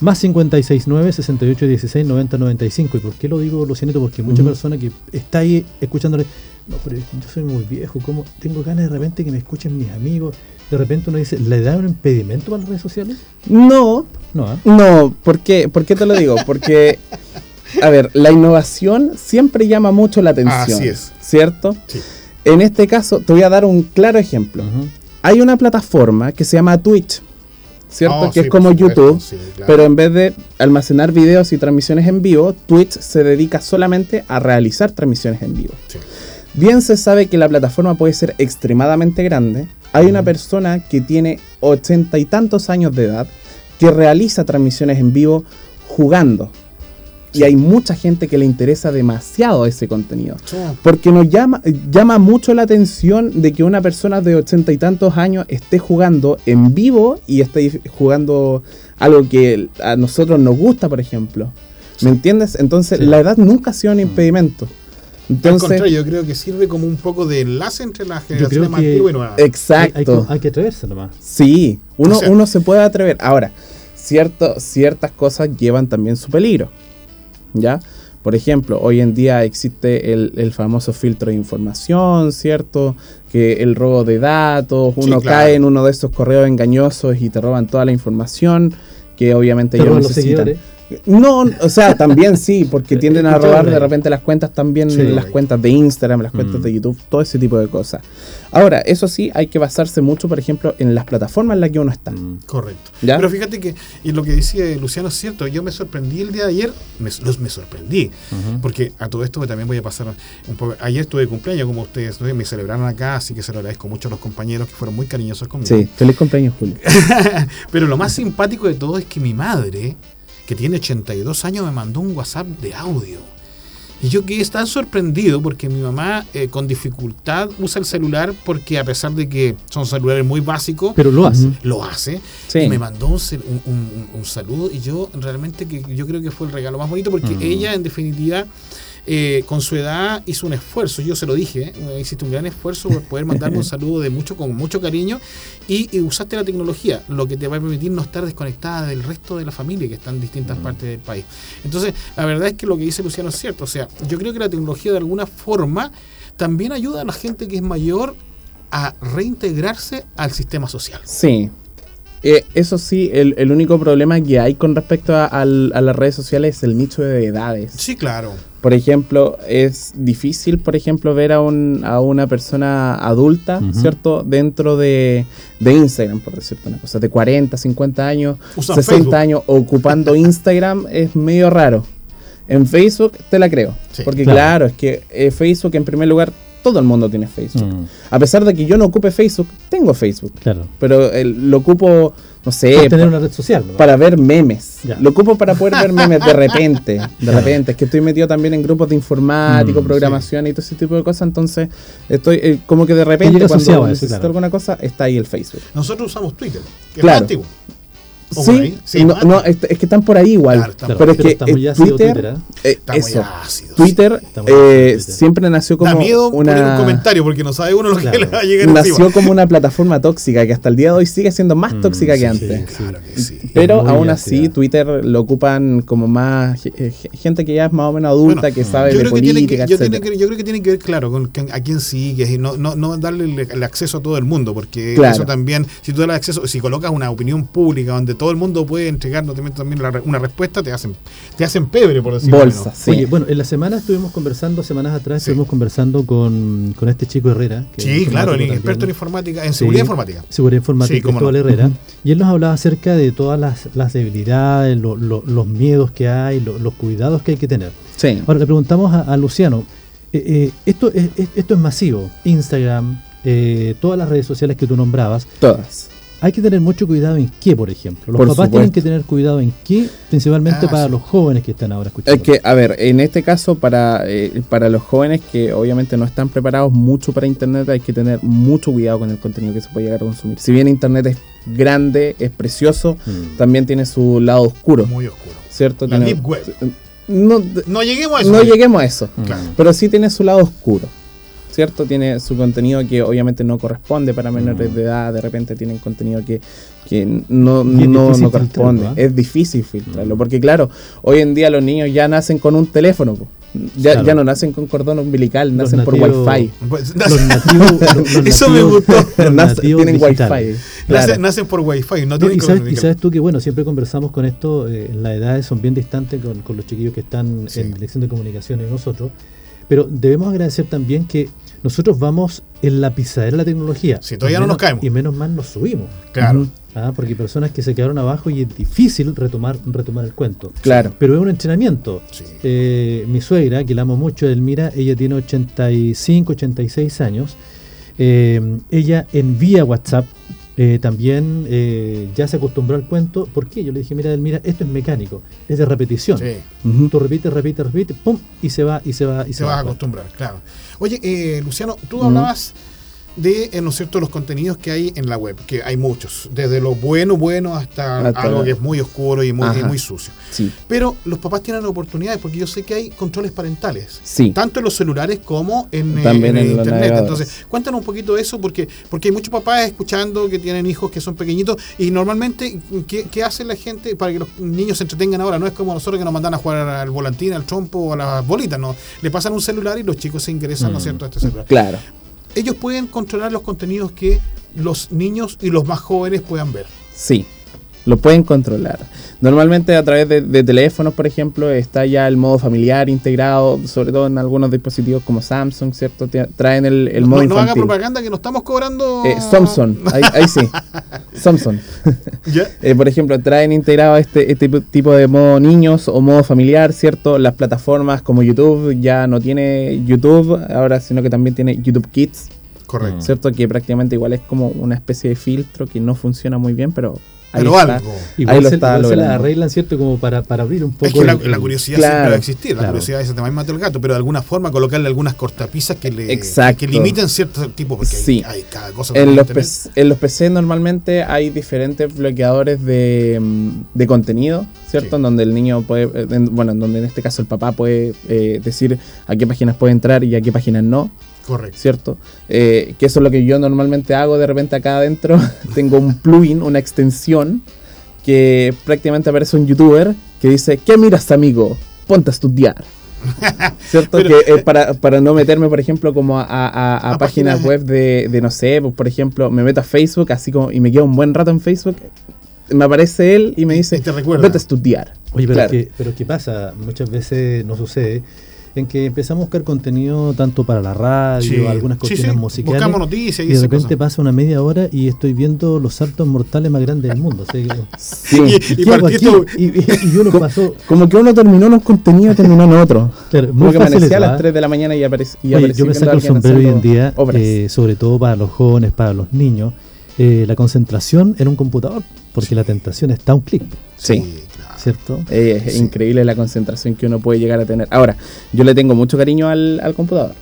Más 569 6816 9095. ¿Y por qué lo digo, Lucianito? Porque mucha persona que está ahí escuchándole, no, pero yo soy muy viejo, ¿cómo? Tengo ganas de repente que me escuchen mis amigos. De repente uno dice, ¿le da un impedimento para las redes sociales? No, no, ¿eh? no ¿por, qué? ¿por qué te lo digo? Porque, a ver, la innovación siempre llama mucho la atención. Así es. ¿Cierto? Sí. En este caso, te voy a dar un claro ejemplo. Hay una plataforma que se llama Twitch. ¿cierto? Oh, que es como YouTube, pero en vez de almacenar videos y transmisiones en vivo, Twitch se dedica solamente a realizar transmisiones en vivo. Bien se sabe que la plataforma puede ser extremadamente grande. Hay una persona que tiene ochenta y tantos años de edad que realiza transmisiones en vivo jugando. Y hay mucha gente que le interesa demasiado ese contenido. Porque nos llama, llama mucho la atención de que una persona de ochenta y tantos años esté jugando en vivo y esté jugando algo que a nosotros nos gusta, por ejemplo. ¿Me entiendes? Entonces, la edad nunca ha sido un impedimento. Al contrario, yo creo que sirve como un poco de enlace entre las generaciones más antiguas y nuevas. Exacto. Hay, que, atreverse nomás. Sí, uno, uno se puede atrever. Ahora, cierto, ciertas cosas llevan también su peligro. ¿Ya? Por ejemplo, hoy en día existe el, famoso filtro de información, ¿cierto? Que el robo de datos, uno cae en uno de esos correos engañosos y te roban toda la información, que obviamente ellos necesitan. No, o sea, también sí, porque tienden a robar de repente las cuentas también, las cuentas de Instagram, las cuentas de mm. YouTube, todo ese tipo de cosas. Ahora, eso sí, hay que basarse mucho, por ejemplo, en las plataformas en las que uno está. Mm. Correcto. Pero fíjate que, y lo que decía Luciano es cierto, yo me sorprendí el día de ayer, me, los, me sorprendí, porque a todo esto también voy a pasar un poco. Ayer estuve de cumpleaños, como ustedes me celebraron acá, así que se lo agradezco mucho a los compañeros que fueron muy cariñosos conmigo. Sí, feliz cumpleaños, Julio. *laughs* Pero lo más simpático de todo es que mi madre que tiene 82 años, me mandó un WhatsApp de audio. Y yo quedé tan sorprendido porque mi mamá eh, con dificultad usa el celular porque a pesar de que son celulares muy básicos, pero lo hace. Lo hace. Y me mandó un, un, saludo y yo realmente que yo creo que fue el regalo más bonito porque ella en definitiva eh, con su edad hizo un esfuerzo, yo se lo dije, eh, hiciste un gran esfuerzo por poder mandarme un *laughs* saludo de mucho, con mucho cariño y, usaste la tecnología, lo que te va a permitir no estar desconectada del resto de la familia que está en distintas mm. partes del país. Entonces, la verdad es que lo que dice Luciano es cierto, o sea, yo creo que la tecnología de alguna forma también ayuda a la gente que es mayor a reintegrarse al sistema social. Sí, eh, eso sí, el, único problema que hay con respecto a, las redes sociales es el nicho de edades. Sí, claro. Por ejemplo, es difícil, por ejemplo, ver a, un, a una persona adulta, ¿cierto? Dentro de, Instagram, por decirte una cosa, de 40, 50 años, 60 años, ocupando *laughs* Instagram es medio raro. En Facebook te la creo. porque claro. es que eh, Facebook en primer lugar todo el mundo tiene Facebook. Mm. A pesar de que yo no ocupe Facebook, tengo Facebook. Claro. Pero lo ocupo, no sé. Para tener una red social. Para ver memes. Lo ocupo para poder ver memes de *laughs* repente. De repente. Es que estoy metido también en grupos de informático, mm, programación y todo ese tipo de cosas. Entonces, estoy eh, como que de repente, cuando necesito alguna cosa, está ahí el Facebook. Nosotros usamos Twitter, que es antiguo. Sí, sí no, es, que están por ahí igual. pero es que Twitter, ¿eh? Eh, eso, Twitter, eh, siempre nació como da miedo una poner un comentario porque no sabe uno lo que le va a llegar Nació como una plataforma tóxica que hasta el día de hoy sigue siendo más mm, tóxica que antes. Claro que sí. Pero aún así Twitter lo ocupan como más gente que ya es más o menos adulta que sabe de política, yo, creo que tiene que ver claro con a quién sigues y no, no, no darle el, acceso a todo el mundo porque eso también si tú das acceso si colocas una opinión pública donde todo el mundo puede entregarnos también una respuesta, te hacen, te hacen pebre, por decirlo Bolsa, Oye, bueno, en la semana estuvimos conversando, semanas atrás estuvimos conversando con, con, este chico Herrera. sí, claro, el experto en informática, en seguridad informática. Seguridad informática, Herrera. Y él nos hablaba acerca de todas las, las debilidades, los miedos que hay, los cuidados que hay que tener. Sí. Ahora le preguntamos a, Luciano, eh, eh, esto, es, esto es masivo, Instagram, eh, todas las redes sociales que tú nombrabas. Todas hay que tener mucho cuidado en qué, por ejemplo. Los papás tienen que tener cuidado en qué, principalmente ah, para los jóvenes que están ahora escuchando. que, a ver, en este caso, para, eh, para los jóvenes que obviamente no están preparados mucho para Internet, hay que tener mucho cuidado con el contenido que se puede llegar a consumir. Si bien Internet es grande, es precioso, mm. también tiene su lado oscuro. Muy oscuro. ¿Cierto? La deep web. No, no, lleguemos a eso. No lleguemos a eso. Pero sí tiene su lado oscuro. ¿Cierto? Tiene su contenido que obviamente no corresponde para menores mm. de edad, de repente tienen contenido que, no, no, corresponde. Es difícil filtrarlo, mm. porque claro, hoy en día los niños ya nacen con un teléfono. Ya, ya, no nacen con cordón umbilical, nacen por wifi. Pues, *laughs* los *laughs* nativos, Eso me gustó. *laughs* tienen wifi. Nacen, por wifi, no tienen y, sabes, y sabes tú que, bueno, siempre conversamos con esto, eh, las edades son bien distantes con, con los chiquillos que están en lección de comunicaciones nosotros, pero debemos agradecer también que nosotros vamos en la pisadera de la tecnología. Si todavía no nos caemos. Y menos mal nos subimos. Claro. Ah, porque hay personas que se quedaron abajo y es difícil retomar, retomar el cuento. Claro. Pero es un entrenamiento. Eh, mi suegra, que la amo mucho, Elmira, ella tiene 85, 86 años. Eh, ella envía WhatsApp eh, también eh, ya se acostumbró al cuento. ¿Por qué? Yo le dije, mira, mira, esto es mecánico, es de repetición. Sí. Tú repites, repites, repites, pum, y se va, y se va, y se, se va a acostumbrar, claro. Oye, eh, Luciano, tú hablabas de, eh, ¿no es cierto?, los contenidos que hay en la web, que hay muchos, desde lo bueno, bueno hasta, algo que es muy oscuro y muy, muy sucio. Sí. Pero los papás tienen oportunidades, porque yo sé que hay controles parentales, sí. tanto en los celulares como en, eh, en, Internet. Entonces, cuéntanos un poquito de eso, porque, porque hay muchos papás escuchando que tienen hijos que son pequeñitos, y normalmente, ¿qué, ¿qué, hace la gente para que los niños se entretengan ahora? No es como nosotros que nos mandan a jugar al volantín, al trompo o a las bolitas, no. Le pasan un celular y los chicos se ingresan, ¿no es mm. cierto?, a este celular. Claro ellos pueden controlar los contenidos que los niños y los más jóvenes puedan ver. Sí, lo pueden controlar. Normalmente a través de, teléfonos, por ejemplo, está ya el modo familiar integrado, sobre todo en algunos dispositivos como Samsung, ¿cierto? traen el, el modo no, no haga propaganda que no estamos cobrando... Eh, Samsung, ahí, sí. *laughs* Samsung. *laughs* Eh, por ejemplo, traen integrado este, este tipo de modo niños o modo familiar, ¿cierto? Las plataformas como YouTube ya no tiene YouTube ahora, sino que también tiene YouTube Kids. Correcto. ¿Cierto? Que prácticamente igual es como una especie de filtro que no funciona muy bien, pero pero algo. Igual lo se, está se la arreglan, ¿cierto? Como para, para abrir un poco. Es que la, curiosidad siempre va a existir. La curiosidad es tema mata el gato, pero de alguna forma colocarle algunas cortapisas que le que limiten cierto tipo, porque sí. hay, cada cosa. En los, PC, en los PC normalmente hay diferentes bloqueadores de, mm, de contenido, ¿cierto? En donde el niño puede, bueno, en donde en este caso el papá puede eh, decir a qué páginas puede entrar y a qué páginas no. Correcto. ¿Cierto? Eh, que eso es lo que yo normalmente hago de repente acá adentro. *laughs* Tengo un plugin, una extensión, que prácticamente aparece un youtuber que dice, ¿qué miras amigo? Ponte a estudiar. *laughs* ¿Cierto? que eh, para, para, no meterme, por ejemplo, como a, páginas web de, de, no sé, pues, por ejemplo, me meto a Facebook, así como, y me quedo un buen rato en Facebook, me aparece él y me dice, vete a estudiar. Oye, pero, pero ¿qué pasa? Muchas veces no sucede en que empezamos a buscar contenido tanto para la radio, algunas cuestiones musicales. Buscamos noticias y, de repente pasa una media hora y estoy viendo los saltos mortales más grandes del mundo. sí. y, y, uno pasó. Como que uno terminó en un contenido y terminó en otro. Claro, muy como que a las 3 de la mañana y apareció. yo me saco el sombrero hoy en día, eh, sobre todo para los jóvenes, para los niños, eh, la concentración en un computador, porque la tentación está a un clic. Sí. ¿Cierto? es increíble la concentración que uno puede llegar a tener. Ahora, yo le tengo mucho cariño al, computador.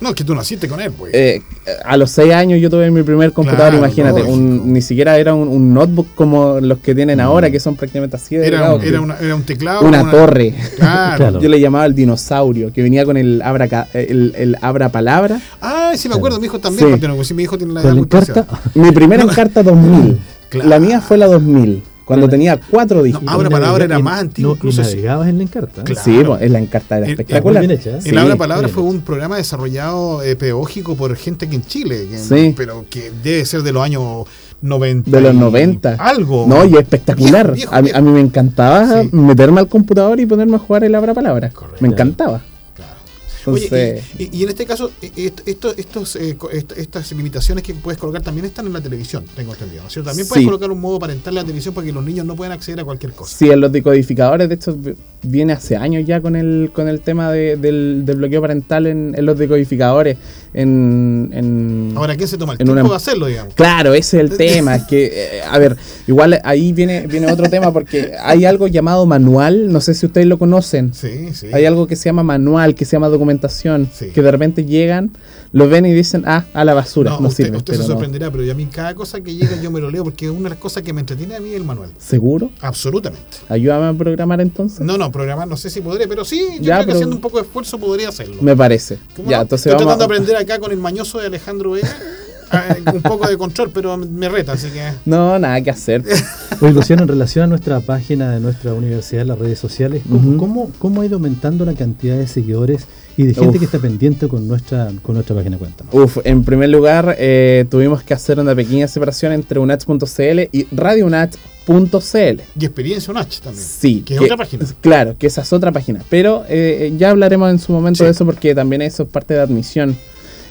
No, es que tú naciste con él, pues. Eh, a los seis años yo tuve mi primer computador, imagínate. Un, ni siquiera era un, notebook como los que tienen mm. ahora, que son prácticamente así de era, era, era, un teclado. Una, torre. Claro. *laughs* Yo le llamaba el dinosaurio, que venía con el abra, el, el abra palabra. Ah, sí me acuerdo, mi hijo también. Sí. mi hijo tiene la edad Mi primera *laughs* encarta 2000. La mía fue la 2000. Cuando tenía cuatro dígitos. No, Abra Palabra era más antiguo. incluso navegabas en la Encarta. Sí, pues, en la Encarta era espectacular. El, el Abra Palabra fue un programa desarrollado eh, pedagógico por gente aquí en Chile, sí. pero que debe ser de los años 90. De los 90. Algo. No, y espectacular. a, mí, me encantaba meterme al computador y ponerme a jugar el Abra Palabra. Me encantaba. Oye, y, en este caso, e, e, esto, estos, eh, estas limitaciones que puedes colocar también están en la televisión, tengo entendido. ¿no? También puedes colocar un modo parental en la televisión para que los niños no puedan acceder a cualquier cosa. Sí, en los decodificadores, de hecho, viene hace años ya con el, con el tema del, bloqueo parental en, los decodificadores. En, Ahora, ¿quién se toma el tiempo de hacerlo, digamos? Claro, ese es el *laughs* tema. Es que, eh, a ver, igual ahí viene, viene otro tema porque hay algo llamado manual, no sé si ustedes lo conocen. Sí, sí. Hay algo que se llama manual, que se llama documentación, que de repente llegan lo ven y dicen, ah, a la basura. No, usted, usted se sorprenderá, pero a mí cada cosa que llega yo me lo leo porque es una de las cosas que me entretiene a mí el manual. ¿Seguro? Absolutamente. Ayúdame a programar entonces. No, no, programar no sé si podré, pero sí, yo creo que haciendo un poco de esfuerzo podría hacerlo. Me parece. Ya, entonces Estoy tratando de aprender acá con el mañoso de Alejandro Vega. *laughs* Ah, un poco de control, pero me reta, así que. No, nada que hacer. *laughs* Oye, Luciano, en relación a nuestra página de nuestra universidad, las redes sociales, ¿cómo, cómo, ha ido aumentando la cantidad de seguidores y de gente que está pendiente con nuestra, con nuestra página cuenta. Uf, en primer lugar, eh, tuvimos que hacer una pequeña separación entre unach.cl y radiounach.cl. Y experiencia UNACH también. Sí. Que es otra página. Claro, que esa es otra página. Pero eh, ya hablaremos en su momento de eso porque también eso es parte de admisión.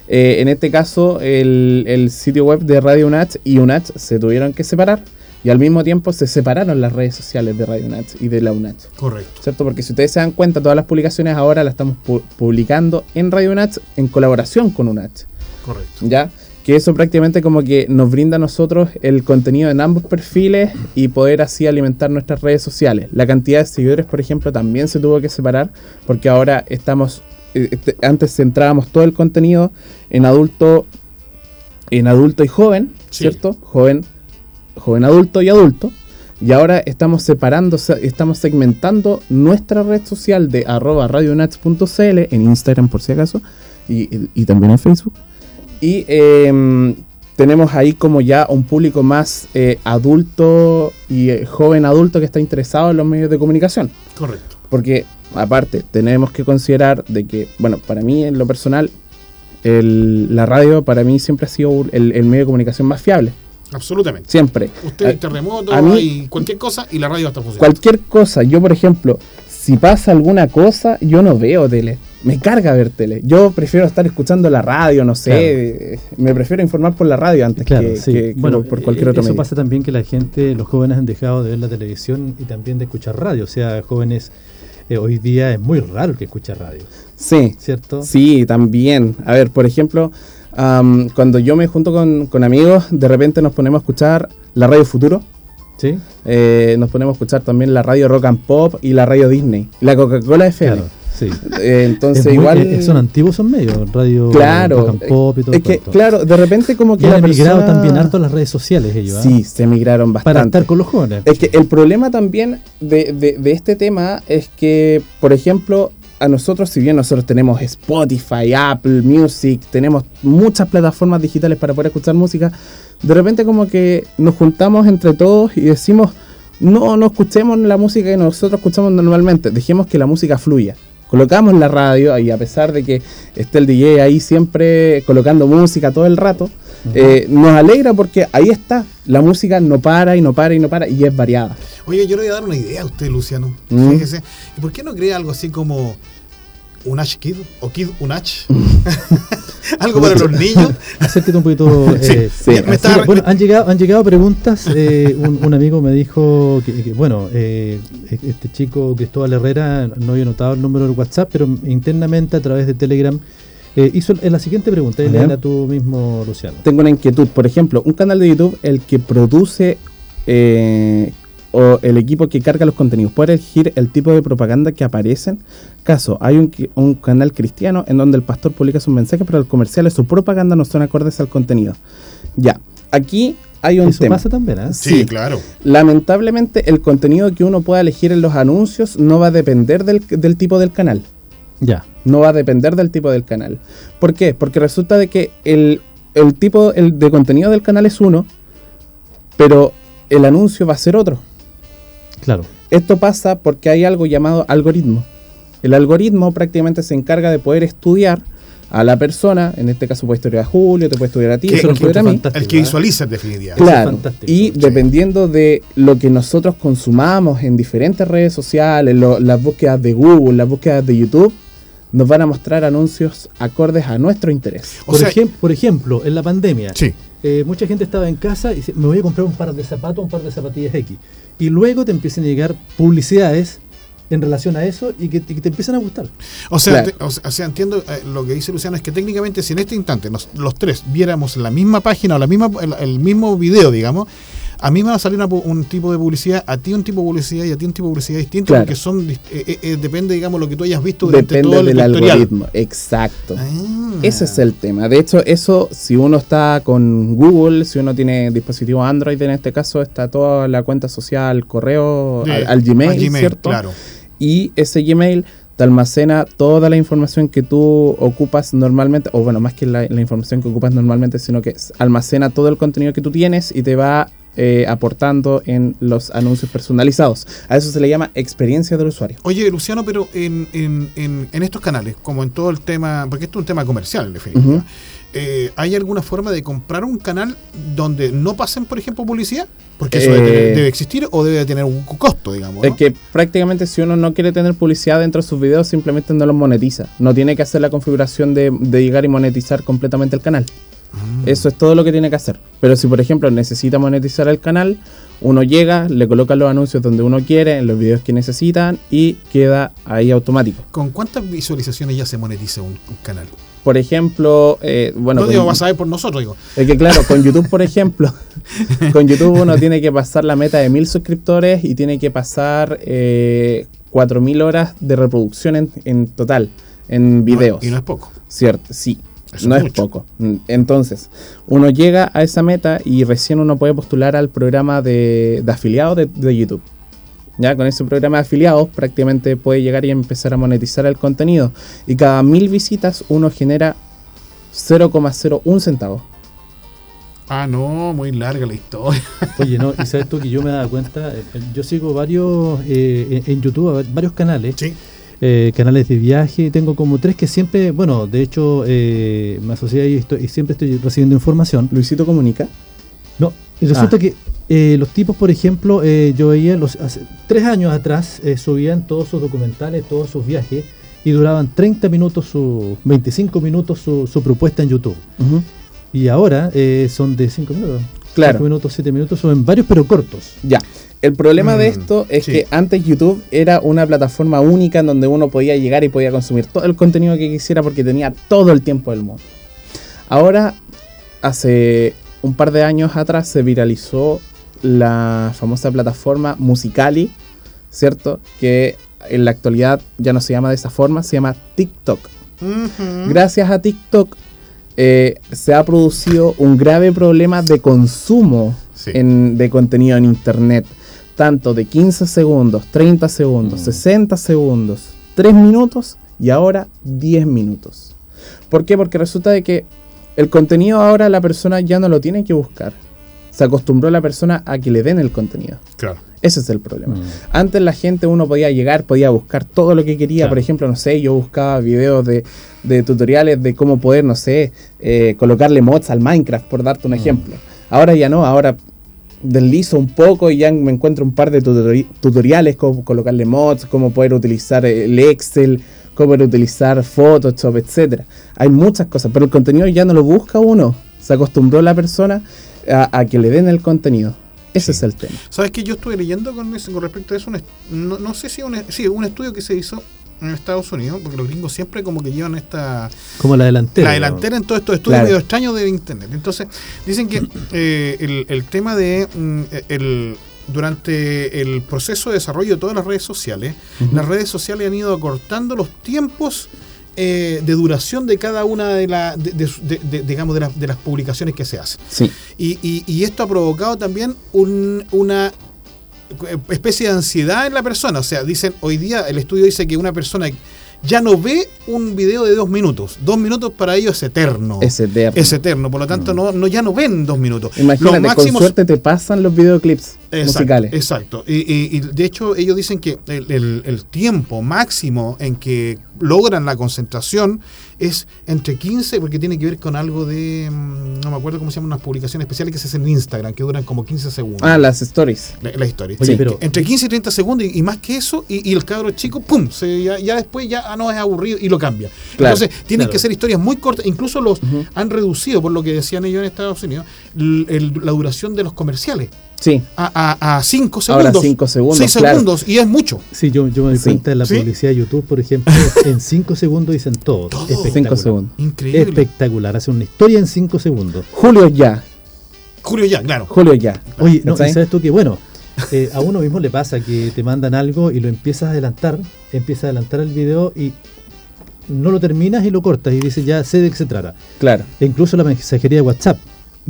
Eh, en este caso, el, el, sitio web de Radio UNACH y UNACH se tuvieron que separar y al mismo tiempo se separaron las redes sociales de Radio UNACH y de la UNACH. Correcto. ¿Cierto? Porque si ustedes se dan cuenta, todas las publicaciones ahora las estamos publicando en Radio UNACH en colaboración con UNACH. Correcto. ¿Ya? Que eso prácticamente como que nos brinda a nosotros el contenido en ambos perfiles y poder así alimentar nuestras redes sociales. La cantidad de seguidores, por ejemplo, también se tuvo que separar porque ahora estamos, eh, este, antes centrábamos todo el contenido en adulto, en adulto y joven, ¿cierto? Joven joven adulto y adulto. Y ahora estamos separando, estamos segmentando nuestra red social de arroba radionats.cl en Instagram por si acaso y, también en Facebook. Y em, tenemos ahí como ya un público más eh, adulto y eh, joven adulto que está interesado en los medios de comunicación. Correcto. Porque aparte tenemos que considerar de que, bueno, para mí en lo personal, la radio para mí siempre ha sido el medio de comunicación más fiable. Absolutamente. Siempre. Usted, terremoto, y cualquier cosa y la radio está funcionando. Cualquier cosa. Yo, por ejemplo, si pasa alguna cosa, yo no veo tele. Me carga ver tele. Yo prefiero estar escuchando la radio, no sé. Me prefiero informar por la radio antes que, bueno, por cualquier otro eso pasa también que la gente, los jóvenes han dejado de ver la televisión y también de escuchar radio. O sea, jóvenes, eh, hoy día es muy raro que escuche radio. Sí. ¿Cierto? Sí, también. A ver, por ejemplo cuando yo me junto con, amigos, de repente nos ponemos a escuchar la radio Futuro. Sí. Eh, nos ponemos a escuchar también la radio Rock and Pop y la radio Disney. La Coca-Cola FM. Claro, sí. Eh, entonces igual son antiguos son medios radio claro pop y todo es que claro de repente como que y han migrado también harto las redes sociales ellos sí se migraron bastante para estar con los jóvenes es que el problema también de, de, de este tema es que por ejemplo a nosotros, si bien nosotros tenemos Spotify, Apple Music, tenemos muchas plataformas digitales para poder escuchar música, de repente como que nos juntamos entre todos y decimos, no, no escuchemos la música que nosotros escuchamos normalmente, dejemos que la música fluya. Colocamos la radio y a pesar de que esté el DJ ahí siempre colocando música todo el rato, eh, nos alegra porque ahí está, la música no para y no para y no para y es variada. Oye, yo le voy a dar una idea a usted, Luciano. Mm. Fíjese, ¿y por qué no crea algo así como Unach Kid o Kid Unach? *laughs* *laughs* algo para los niños. *laughs* Acérquete un poquito. Eh, bueno, han llegado, han llegado preguntas. Eh, un, amigo me dijo que, bueno, eh, este chico Cristóbal Herrera no había notado el número de WhatsApp, pero internamente a través de Telegram eh, hizo la siguiente pregunta, y a tú mismo, Luciano. Tengo una inquietud, por ejemplo, un canal de YouTube, el que produce eh, o el equipo que carga los contenidos puede elegir el tipo de propaganda que aparecen. Caso, hay un, un canal cristiano en donde el pastor publica sus mensajes, pero el comercial y su propaganda no son acordes al contenido. Ya, aquí hay un Eso tema. pasa también, ¿eh? Sí, claro. Lamentablemente, el contenido que uno pueda elegir en los anuncios no va a depender del, del tipo del canal. Ya. No va a depender del tipo del canal. ¿Por qué? Porque resulta de que el, el tipo el de contenido del canal es uno, pero el anuncio va a ser otro. Claro. Esto pasa porque hay algo llamado algoritmo. El algoritmo prácticamente se encarga de poder estudiar a la persona, en este caso puede estudiar a Julio, te puede estudiar a ti, estudiar a mí. El que ¿eh? visualiza en definitiva. Claro, y sí. dependiendo de lo que nosotros consumamos en diferentes redes sociales, lo- las búsquedas de Google, las búsquedas de YouTube, nos van a mostrar anuncios acordes a nuestro interés. O por, sea- ejem- por ejemplo, en la pandemia, Sí. eh, mucha gente estaba en casa y dice, me voy a comprar un par de zapatos, un par de zapatillas X. Y luego te empiezan a llegar publicidades en relación a eso y que, y que te empiezan a gustar. O sea, Claro. te- o sea, o sea, entiendo eh, lo que dice Luciano, es que técnicamente si en este instante nos- los tres viéramos la misma página o la misma, el, el mismo video, digamos, a mí me va a salir una un tipo de publicidad, a ti un tipo de publicidad y a ti un tipo de publicidad distinto, Claro. porque son eh, eh, eh, depende, digamos, lo que tú hayas visto durante Depende todo el del algoritmo. Exacto. Ah. Ese es el tema. De hecho, eso, si uno está con Google, si uno tiene dispositivo Android en este caso, está toda la cuenta social, correo, al, al Gmail, al Gmail, ¿cierto? Claro. y ese Gmail te almacena toda la información que tú ocupas normalmente, o bueno, más que la, la información que ocupas normalmente, sino que almacena todo el contenido que tú tienes y te va eh, aportando en los anuncios personalizados. A eso se le llama experiencia del usuario. Oye, Luciano, pero en, en, en, en estos canales, como en todo el tema, porque esto es un tema comercial en definitiva, eh, ¿hay alguna forma de comprar un canal donde no pasen, por ejemplo, publicidad? Porque eso Eh, debe, tener- debe existir o debe tener un costo, digamos. Es ¿no? que prácticamente si uno no quiere tener publicidad dentro de sus videos, simplemente no los monetiza. No tiene que hacer la configuración de, de llegar y monetizar completamente el canal. Mm. Eso es todo lo que tiene que hacer. Pero si por ejemplo necesita monetizar el canal, uno llega, le coloca los anuncios donde uno quiere, en los videos que necesitan y queda ahí automático. ¿Con cuántas visualizaciones ya se monetiza un, un canal? Por ejemplo, eh, bueno, no digo, vas a ver por nosotros, digo. es que claro, con YouTube por ejemplo, *laughs* con YouTube uno tiene que pasar la meta de mil suscriptores y tiene que pasar eh, 4.000 horas de reproducción en, en total, en videos. No- y no es poco. Cierto, sí. Eso no es poco. Entonces, uno llega a esa meta y recién uno puede postular al programa de, de afiliados de, de YouTube. Ya con ese programa de afiliados prácticamente puede llegar y empezar a monetizar el contenido. Y cada mil visitas uno genera 0,01 centavo. Ah, no, muy larga la historia. *laughs* Oye, no, y sabes tú que yo me he dado cuenta, eh, yo sigo varios eh, en YouTube, varios canales, Sí. Eh, canales de viaje, tengo como tres que siempre, bueno, de hecho eh, me asocié ahí y, estoy- y siempre estoy recibiendo información. Luisito comunica. No, y resulta Ah. que eh, los tipos, por ejemplo, eh, yo veía los hace tres años atrás eh, subían todos sus documentales, todos sus viajes y duraban 30 minutos, su 25 minutos su, su propuesta en YouTube. Y ahora eh, son de 5 minutos. Claro. 5 minutos, 7 minutos, son varios pero cortos. Ya. El problema de Mm, esto es sí. que antes YouTube era una plataforma única en donde uno podía llegar y podía consumir todo el contenido que quisiera porque tenía todo el tiempo del mundo. Ahora, hace un par de años atrás se viralizó la famosa plataforma Musicali, ¿cierto? Que en la actualidad ya no se llama de esa forma, se llama TikTok. Gracias a TikTok eh, se ha producido un grave problema de consumo Sí. en- de contenido en Internet. Tanto de 15 segundos, 30 segundos, Mm. 60 segundos, 3 minutos y ahora 10 minutos. ¿Por qué? Porque resulta de que el contenido ahora la persona ya no lo tiene que buscar. Se acostumbró la persona a que le den el contenido. Claro. Ese es el problema. Mm. Antes la gente uno podía llegar, podía buscar todo lo que quería. Claro. Por ejemplo, no sé, yo buscaba videos de, de tutoriales de cómo poder, no sé, eh, colocarle mods al Minecraft, por darte un Mm. ejemplo. Ahora ya no, ahora deslizo un poco y ya me encuentro un par de tutori- tutoriales, cómo colocarle mods, cómo poder utilizar el Excel, cómo poder utilizar Photoshop, etcétera. Hay muchas cosas, pero el contenido ya no lo busca uno. Se acostumbró la persona a, a que le den el contenido. Ese Sí. es el tema. ¿Sabes que yo estuve leyendo con, eso- con respecto a eso? un no, no sé si un, sí, un estudio que se hizo en Estados Unidos, porque los gringos siempre como que llevan esta Como la delantera. la delantera en todos estos estudios Claro. medio extraños de internet. Entonces, dicen que *clears throat* eh, el, el tema de mm, el durante el proceso de desarrollo de todas las redes sociales, las redes sociales han ido acortando los tiempos eh, de duración de cada una de, la, digamos, de, las publicaciones que se hacen. Sí. Y, esto ha provocado también una especie de ansiedad en la persona. O sea, dicen, hoy día el estudio dice que una persona ya no ve un video de dos minutos. Dos minutos para ellos es eterno. Es eterno. Es eterno. Por lo tanto, no, no ya no ven dos minutos. Imagínate, con suerte te pasan los videoclips musicales. Exacto. Y, de hecho, ellos dicen que el tiempo máximo en que logran la concentración es entre 15, porque tiene que ver con algo de, mm, no me acuerdo cómo se llaman, unas publicaciones especiales que se hacen en Instagram, que duran como 15 segundos. Ah, las stories. Las stories. sí. pero, entre 15 y 30 segundos y, más que eso, y, el cabro chico, ¡pum! Se, ya, después ya ah, no es aburrido y lo cambia. Entonces, tienen que ser historias muy cortas, incluso los han reducido, por lo que decían ellos en Estados Unidos, la duración de los comerciales. Sí. A 5 segundos. Ahora 5 segundos. 6 segundos y es mucho. Sí, yo, yo me doy cuenta de la publicidad de YouTube, por ejemplo, *laughs* en 5 segundos dicen todo. todo. Espectacular. segundos. Increíble. Espectacular. Hace una historia en 5 segundos. Julio ya. Julio ya, claro. Julio ya. Oye, no, ¿sabes tú que bueno? Eh, a uno mismo le pasa que te mandan algo y lo empiezas a adelantar, empiezas a adelantar el video y no lo terminas y lo cortas y dices ya sé de qué se trata. Claro. E incluso la mensajería de WhatsApp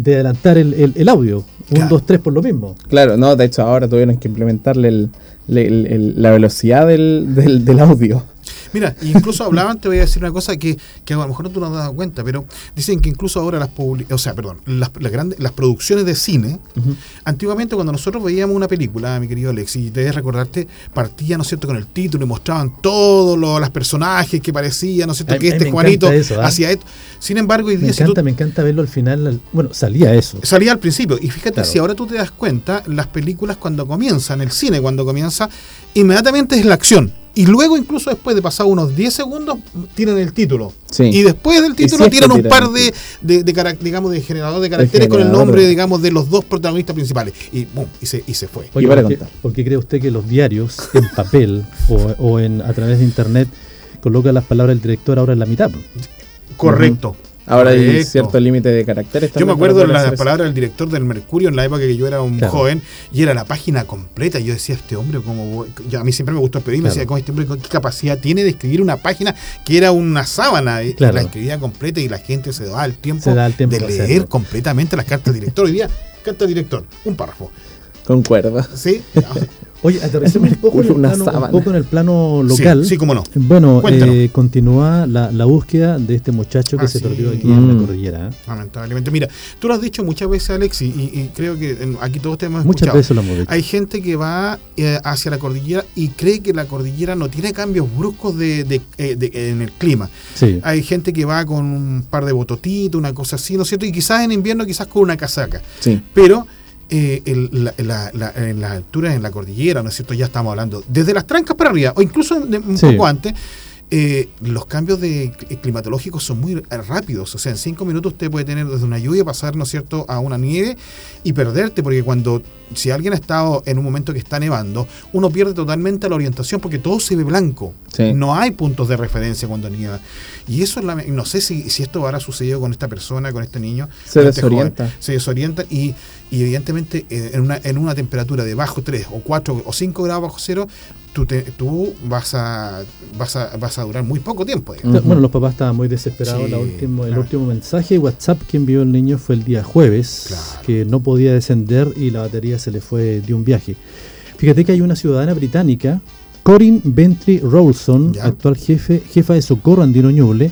de adelantar el, el, audio. Un, dos, tres por lo mismo. Claro, no, de hecho ahora tuvieron que implementarle el, la velocidad del, del, del audio. Mira, *laughs* incluso hablaban, te voy a decir una cosa que, a lo mejor no tú no has dado cuenta, pero dicen que incluso ahora las o sea, perdón, las, grandes, las producciones de cine, antiguamente cuando nosotros veíamos una película, mi querido Alex, y debes recordarte, partía, ¿no es cierto?, con el título y mostraban todos los personajes que parecían, ¿no es cierto?, que este Juanito ¿ah? hacía esto. Sin embargo, hoy día... Me encanta, me encanta verlo al final, bueno, salía eso. Salía al principio, y fíjate, si ahora tú te das cuenta, las películas cuando comienzan, el cine cuando comienza, inmediatamente es la acción y luego, incluso después de pasar unos 10 segundos, tienen el título. Y después del título tiran un par de, de, digamos, de generador de caracteres con el nombre, digamos, de los dos protagonistas principales. Y boom, y se, y se fue. ¿por, qué, cree usted que los diarios en papel o, en, a través de internet colocan las palabras del director ahora en la mitad? Correcto. Ahora hay cierto límite de caracteres. Yo me acuerdo de las palabras del director del Mercurio en la época que yo era un joven y era la página completa. Y yo decía, este hombre, como a mí siempre me gustó pedir, me decía, ¿cómo este hombre qué capacidad tiene de escribir una página que era una sábana? Y la escribía completa y la gente se daba el tiempo, de leer completamente las cartas del director. Hoy día, carta del director, un párrafo. Concuerdo. Sí. Oye, aterricemos un poco, en el plano, un poco en el plano local. Sí, cómo no. Bueno, eh, continúa la, la, búsqueda de este muchacho que se perdió aquí en la mm. cordillera. ¿eh? Lamentablemente. Mira, tú lo has dicho muchas veces, Alex, y, creo que aquí todos te hemos Muchas veces lo hemos dicho. Hay gente que va eh, hacia la cordillera y cree que la cordillera no tiene cambios bruscos de, de, en el clima. Sí. Hay gente que va con un par de bototitos, una cosa así, ¿no es cierto? Y quizás en invierno, quizás con una casaca. Sí. Pero eh, la, en las alturas en la cordillera, ¿no es cierto? Ya estamos hablando desde las trancas para arriba, o incluso un poco antes, eh, los cambios de, climatológicos son muy rápidos. O sea, en cinco minutos usted puede tener desde una lluvia pasar, ¿no es cierto?, a una nieve y perderte, porque cuando, si alguien ha estado en un momento que está nevando, uno pierde totalmente la orientación porque todo se ve blanco. No hay puntos de referencia cuando nieva. Y eso es la, no sé si, si esto habrá sucedido con esta persona, con este niño. Se este desorienta. se desorienta y, y evidentemente eh, en una, en una temperatura de bajo 3 o 4 o 5 grados bajo cero, tú, te, tú vas, a, vas, a, vas a durar muy poco tiempo. Bueno, los papás estaban muy desesperados. la último, el último mensaje de WhatsApp que envió el niño fue el día jueves, que no podía descender y la batería se le fue de un viaje. Fíjate que hay una ciudadana británica Corin Bentry Rawson, actual jefe, jefa de socorro andino Ñuble,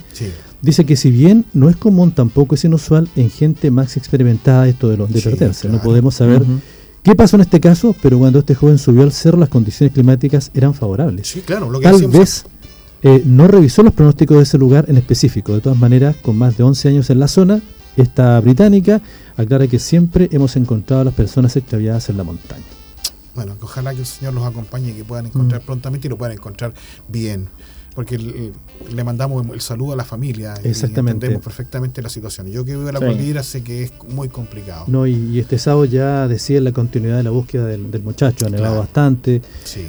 dice que si bien no es común, tampoco es inusual en gente más experimentada esto de, los, de perderse. No podemos saber qué pasó en este caso, pero cuando este joven subió al cerro las condiciones climáticas eran favorables. Sí, claro, lo que Tal vez eh, no revisó los pronósticos de ese lugar en específico. De todas maneras, con más de 11 años en la zona, esta británica aclara que siempre hemos encontrado a las personas extraviadas en la montaña bueno, ojalá que el Señor los acompañe y que puedan encontrar mm. prontamente y lo puedan encontrar bien. Porque le mandamos el saludo a la familia Exactamente. y entendemos perfectamente la situación. Yo que vivo en la cordillera sé que es muy complicado. No, y, este sábado ya decía la continuidad de la búsqueda del, muchacho, ha nevado bastante.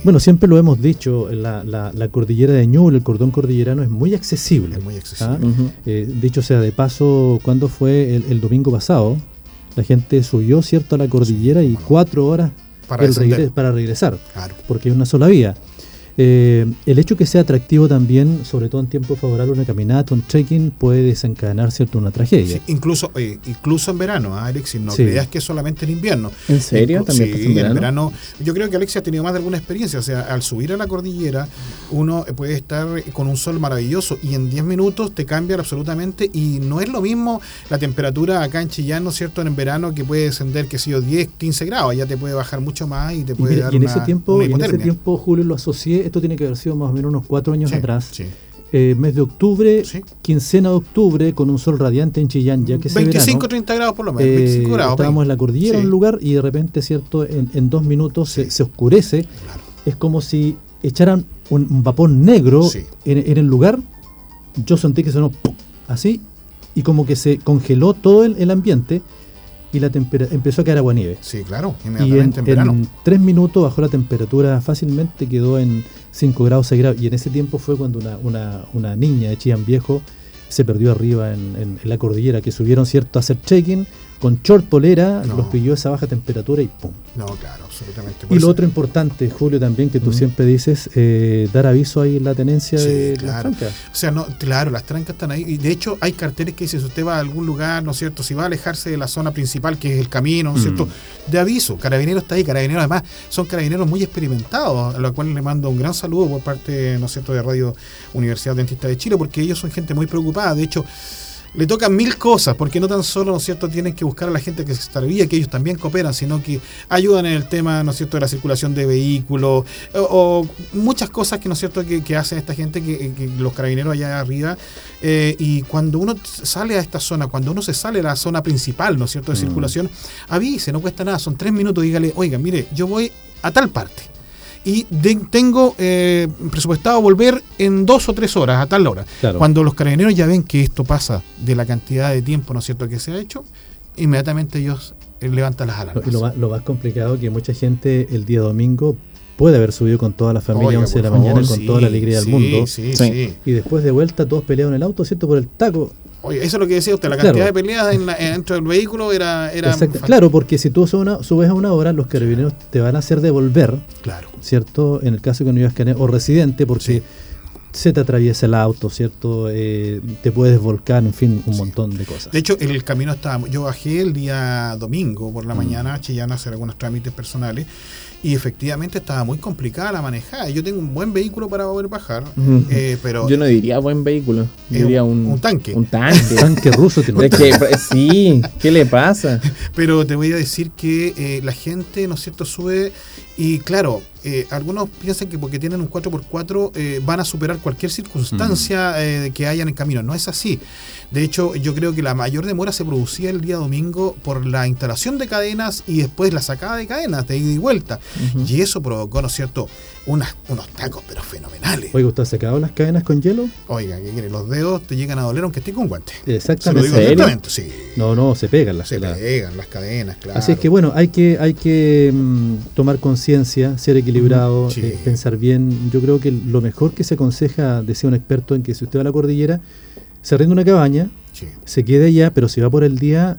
Bueno, siempre lo hemos dicho, la, la, cordillera de Ñuble, el cordón cordillerano es muy accesible. Es muy accesible. ¿ah? Eh, dicho sea de paso, cuando fue el, domingo pasado? La gente subió, ¿cierto?, a la cordillera y cuatro horas para, para regresar, porque hay una sola vía. Eh, el hecho que sea atractivo también, sobre todo en tiempo favorable, una caminata, un trekking, puede desencadenar cierto una tragedia. incluso, incluso en verano, ¿eh, Alexis, no creas que solamente en invierno. ¿En serio? ¿También en, verano? en verano? Yo creo que Alexis ha tenido más de alguna experiencia. O sea, al subir a la cordillera, uno puede estar con un sol maravilloso y en 10 minutos te cambia absolutamente. Y no es lo mismo la temperatura acá en Chillán, ¿no es cierto? En verano que puede descender, que sé yo, 10, 15 grados. Ya te puede bajar mucho más y te puede dar en ese tiempo, en ese tiempo, Julio, lo asocié esto tiene que haber sido más o menos unos cuatro años atrás. Eh, mes de octubre, quincena de octubre, con un sol radiante en Chillán, ya que 25, 30 grados por lo menos. 25 eh, grados, estábamos en la cordillera, un lugar, y de repente, cierto, en, dos minutos se, oscurece. Es como si echaran un, vapor negro en, el lugar. Yo sentí que sonó así, y como que se congeló todo el ambiente y la empezó a caer agua nieve. Sí, claro, inmediatamente y en, tres minutos bajó la temperatura fácilmente, quedó en 5 grados, 6 grados. Y en ese tiempo fue cuando una, una, una niña de Chillán Viejo se perdió arriba en, la cordillera, que subieron cierto a hacer trekking con short polera, los pilló esa baja temperatura y ¡pum! No, claro, absolutamente. y lo otro importante, Julio, también que tú siempre dices, eh, dar aviso ahí en la tenencia de las trancas. O sea, no, claro, las trancas están ahí. Y de hecho, hay carteles que dicen, si usted va a algún lugar, ¿no es cierto? Si va a alejarse de la zona principal, que es el camino, ¿no es cierto? De aviso. Carabineros está ahí. Carabineros, además, son carabineros muy experimentados, a los cuales le mando un gran saludo por parte, ¿no es cierto?, de Radio Universidad Dentista de Chile, porque ellos son gente muy preocupada. De hecho, le tocan mil cosas, porque no tan solo, ¿no es cierto?, tienen que buscar a la gente que se extravía, que ellos también cooperan, sino que ayudan en el tema, ¿no es cierto?, de la circulación de vehículos, o, muchas cosas que, ¿no es cierto?, que, que hacen esta gente, que, los carabineros allá arriba, eh, y cuando uno sale a esta zona, cuando uno se sale a la zona principal, ¿no es cierto?, de mm. circulación, avise, no cuesta nada, son tres minutos, dígale, oiga, mire, yo voy a tal parte y tengo eh, presupuestado volver en dos o tres horas, a tal hora. Cuando los carabineros ya ven que esto pasa de la cantidad de tiempo, ¿no es cierto?, que se ha hecho, inmediatamente ellos eh, levantan las alarmas. Y lo, lo más complicado que mucha gente el día domingo puede haber subido con toda la familia a 11 de la mañana con toda la alegría del mundo. y después de vuelta todos pelearon en el auto, ¿cierto? Por el taco. Oye, eso es lo que decía usted, la cantidad de peleas en dentro del vehículo era... era claro, porque si tú subes a una hora, los carabineros te van a hacer devolver, claro. ¿cierto? En el caso que no ibas a o residente, porque se te atraviesa el auto, ¿cierto? Eh, te puedes volcar, en fin, un montón de cosas. De hecho, en el camino estaba, yo bajé el día domingo por la mm. mañana a Chillán a hacer algunos trámites personales y efectivamente estaba muy complicada la manejada. Yo tengo un buen vehículo para poder bajar, eh, pero... Yo no diría buen vehículo, diría un, tanque. Un tanque. *laughs* tanque ruso. Tiene que, sí, ¿qué le pasa? *laughs* Pero te voy a decir que eh, la gente, ¿no es cierto?, sube y claro, eh, algunos piensan que porque tienen un 4x4 eh, van a superar cualquier circunstancia eh, que hayan en camino. No es así. De hecho, yo creo que la mayor demora se producía el día domingo por la instalación de cadenas y después la sacada de cadenas de ida y vuelta. Y eso provocó, ¿no es cierto?, unos tacos, pero fenomenales. Oiga, ¿usted ha sacado las cadenas con hielo? Oiga, ¿qué quiere? Los dedos te llegan a doler aunque esté con guante. Exactamente. Se lo digo directamente, sí. No, no, se pegan las Se pegan las cadenas, claro. Así es que bueno, hay que, hay que mm, tomar conciencia, ser equilibrado, eh, pensar bien. Yo creo que lo mejor que se aconseja, decía un experto, en que si usted va a la cordillera, se rinde una cabaña, se quede allá, pero si va por el día,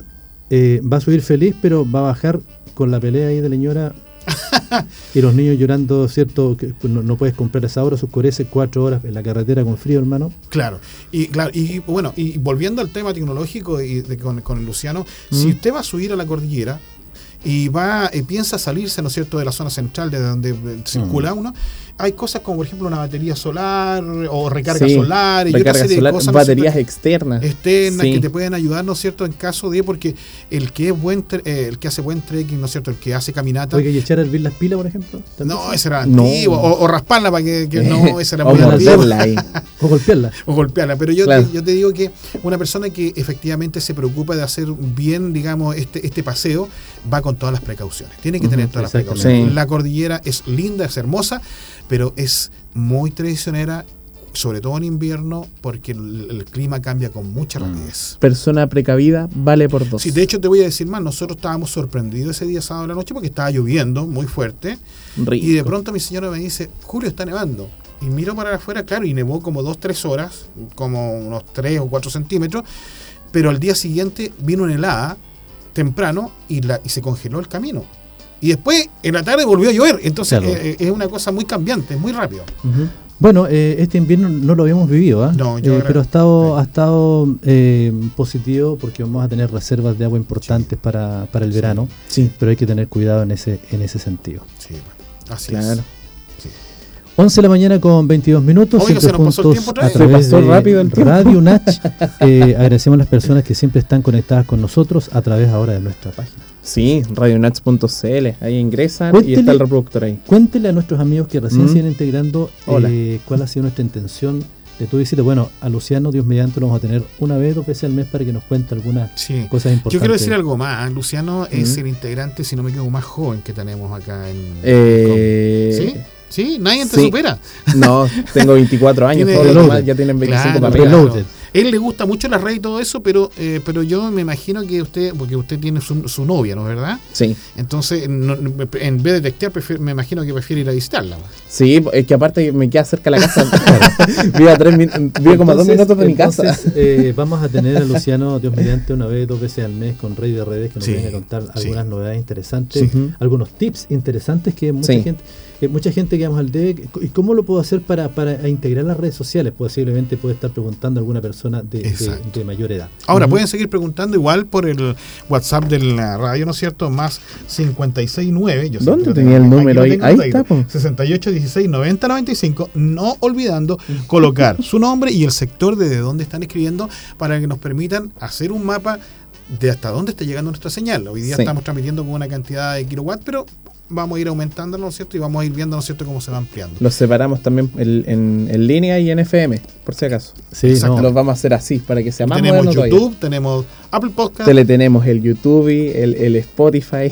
eh, va a subir feliz, pero va a bajar con la pelea ahí de leñora *laughs* y los niños llorando, ¿cierto? Que no, puedes comprar esa hora, oscurece cuatro horas en la carretera con frío, hermano. Claro, y claro, y bueno, y volviendo al tema tecnológico y con, con, Luciano, si usted va a subir a la cordillera, y va y piensa salirse, ¿no es cierto?, de la zona central de donde circula uno, hay cosas como por ejemplo una batería solar o recarga solar y recarga solar, cosas, baterías externas. Externas que te pueden ayudar no es cierto en caso de porque el que es buen eh, el que hace buen trekking no es cierto el que hace caminata. Oye y echar a hervir las pilas por ejemplo no ese era antiguo. O, rasparla para que, *laughs* no esa era muy ahí. o golpearla. *laughs* O golpearla. Pero yo, te, yo te digo que una persona que efectivamente se preocupa de hacer bien digamos este este paseo va con todas las precauciones tiene que tener todas las precauciones la cordillera es linda es hermosa pero es muy traicionera sobre todo en invierno, porque el, clima cambia con mucha mm. rapidez. Persona precavida vale por dos. Sí, de hecho te voy a decir más, nosotros estábamos sorprendidos ese día sábado de la noche porque estaba lloviendo muy fuerte. Y de pronto mi señora me dice, Julio, está nevando. Y miro para afuera, claro, y nevó como dos, tres horas, como unos tres o cuatro centímetros, pero al día siguiente vino una helada temprano y, la, y se congeló el camino y después en la tarde volvió a llover. Entonces eh, es una cosa muy cambiante, muy rápido. Bueno, eh, este invierno no lo habíamos vivido, ¿ah? eh, pero ha estado, ha estado eh, positivo porque vamos a tener reservas de agua importantes para, para, el verano. Sí. Pero hay que tener cuidado en ese, en ese sentido. Sí, así claro. 11 de la mañana con 22 minutos. Oiga, se nos pasó el tiempo a través rápido el Radio Nach. *laughs* agradecemos a las personas que siempre están conectadas con nosotros a través ahora de nuestra página. Sí, radionats.cl, ahí ingresan y está el reproductor ahí. Cuéntele a nuestros amigos que recién mm. siguen integrando eh, cuál ha sido nuestra intención de tu visita. Bueno, a Luciano, Dios mediante, lo vamos a tener una vez, dos veces al mes para que nos cuente algunas cosas importantes. Yo quiero decir algo más. Luciano es mm. el integrante, si no me equivoco, más joven que tenemos acá en. Eh, ¿Sí? Sí, nadie te supera. No, tengo 24 años, todos los demás ya tienen 25 claro, Él le gusta mucho la red y todo eso, pero eh, pero yo me imagino que usted, porque usted tiene su, novia, ¿no es verdad? Sí. Entonces, en vez de textear, me imagino que prefiere ir a visitarla. Sí, es que aparte me queda cerca la casa. *laughs* vive, a tres, vive como a dos minutos de mi casa. Eh, vamos a tener a Luciano, Dios mediante, una vez, dos veces al mes con Rey de Redes, que nos viene a contar algunas novedades interesantes, algunos tips interesantes que mucha gente mucha gente que vamos al DEC, ¿y cómo lo puedo hacer para, para integrar las redes sociales? Posiblemente puede estar preguntando alguna persona de, mayor edad. Ahora, pueden seguir preguntando igual por el WhatsApp de la radio, ¿no es cierto? Más 569. Yo ¿Dónde tenía el número ahí? Ahí está. 68 16 90 95. No olvidando colocar su nombre y el sector desde donde están escribiendo para que nos permitan hacer un mapa de hasta dónde está llegando nuestra señal. Hoy día estamos transmitiendo con una cantidad de kilowatts, pero vamos a ir aumentando, ¿no es cierto? Y vamos a ir viendo, ¿no es cierto?, cómo se va ampliando. Los separamos también en, línea y en FM, por si acaso. Sí, Los vamos a hacer así, para que sea más Tenemos YouTube, tenemos Apple Podcast. Tele tenemos el YouTube, el, el Spotify, *laughs*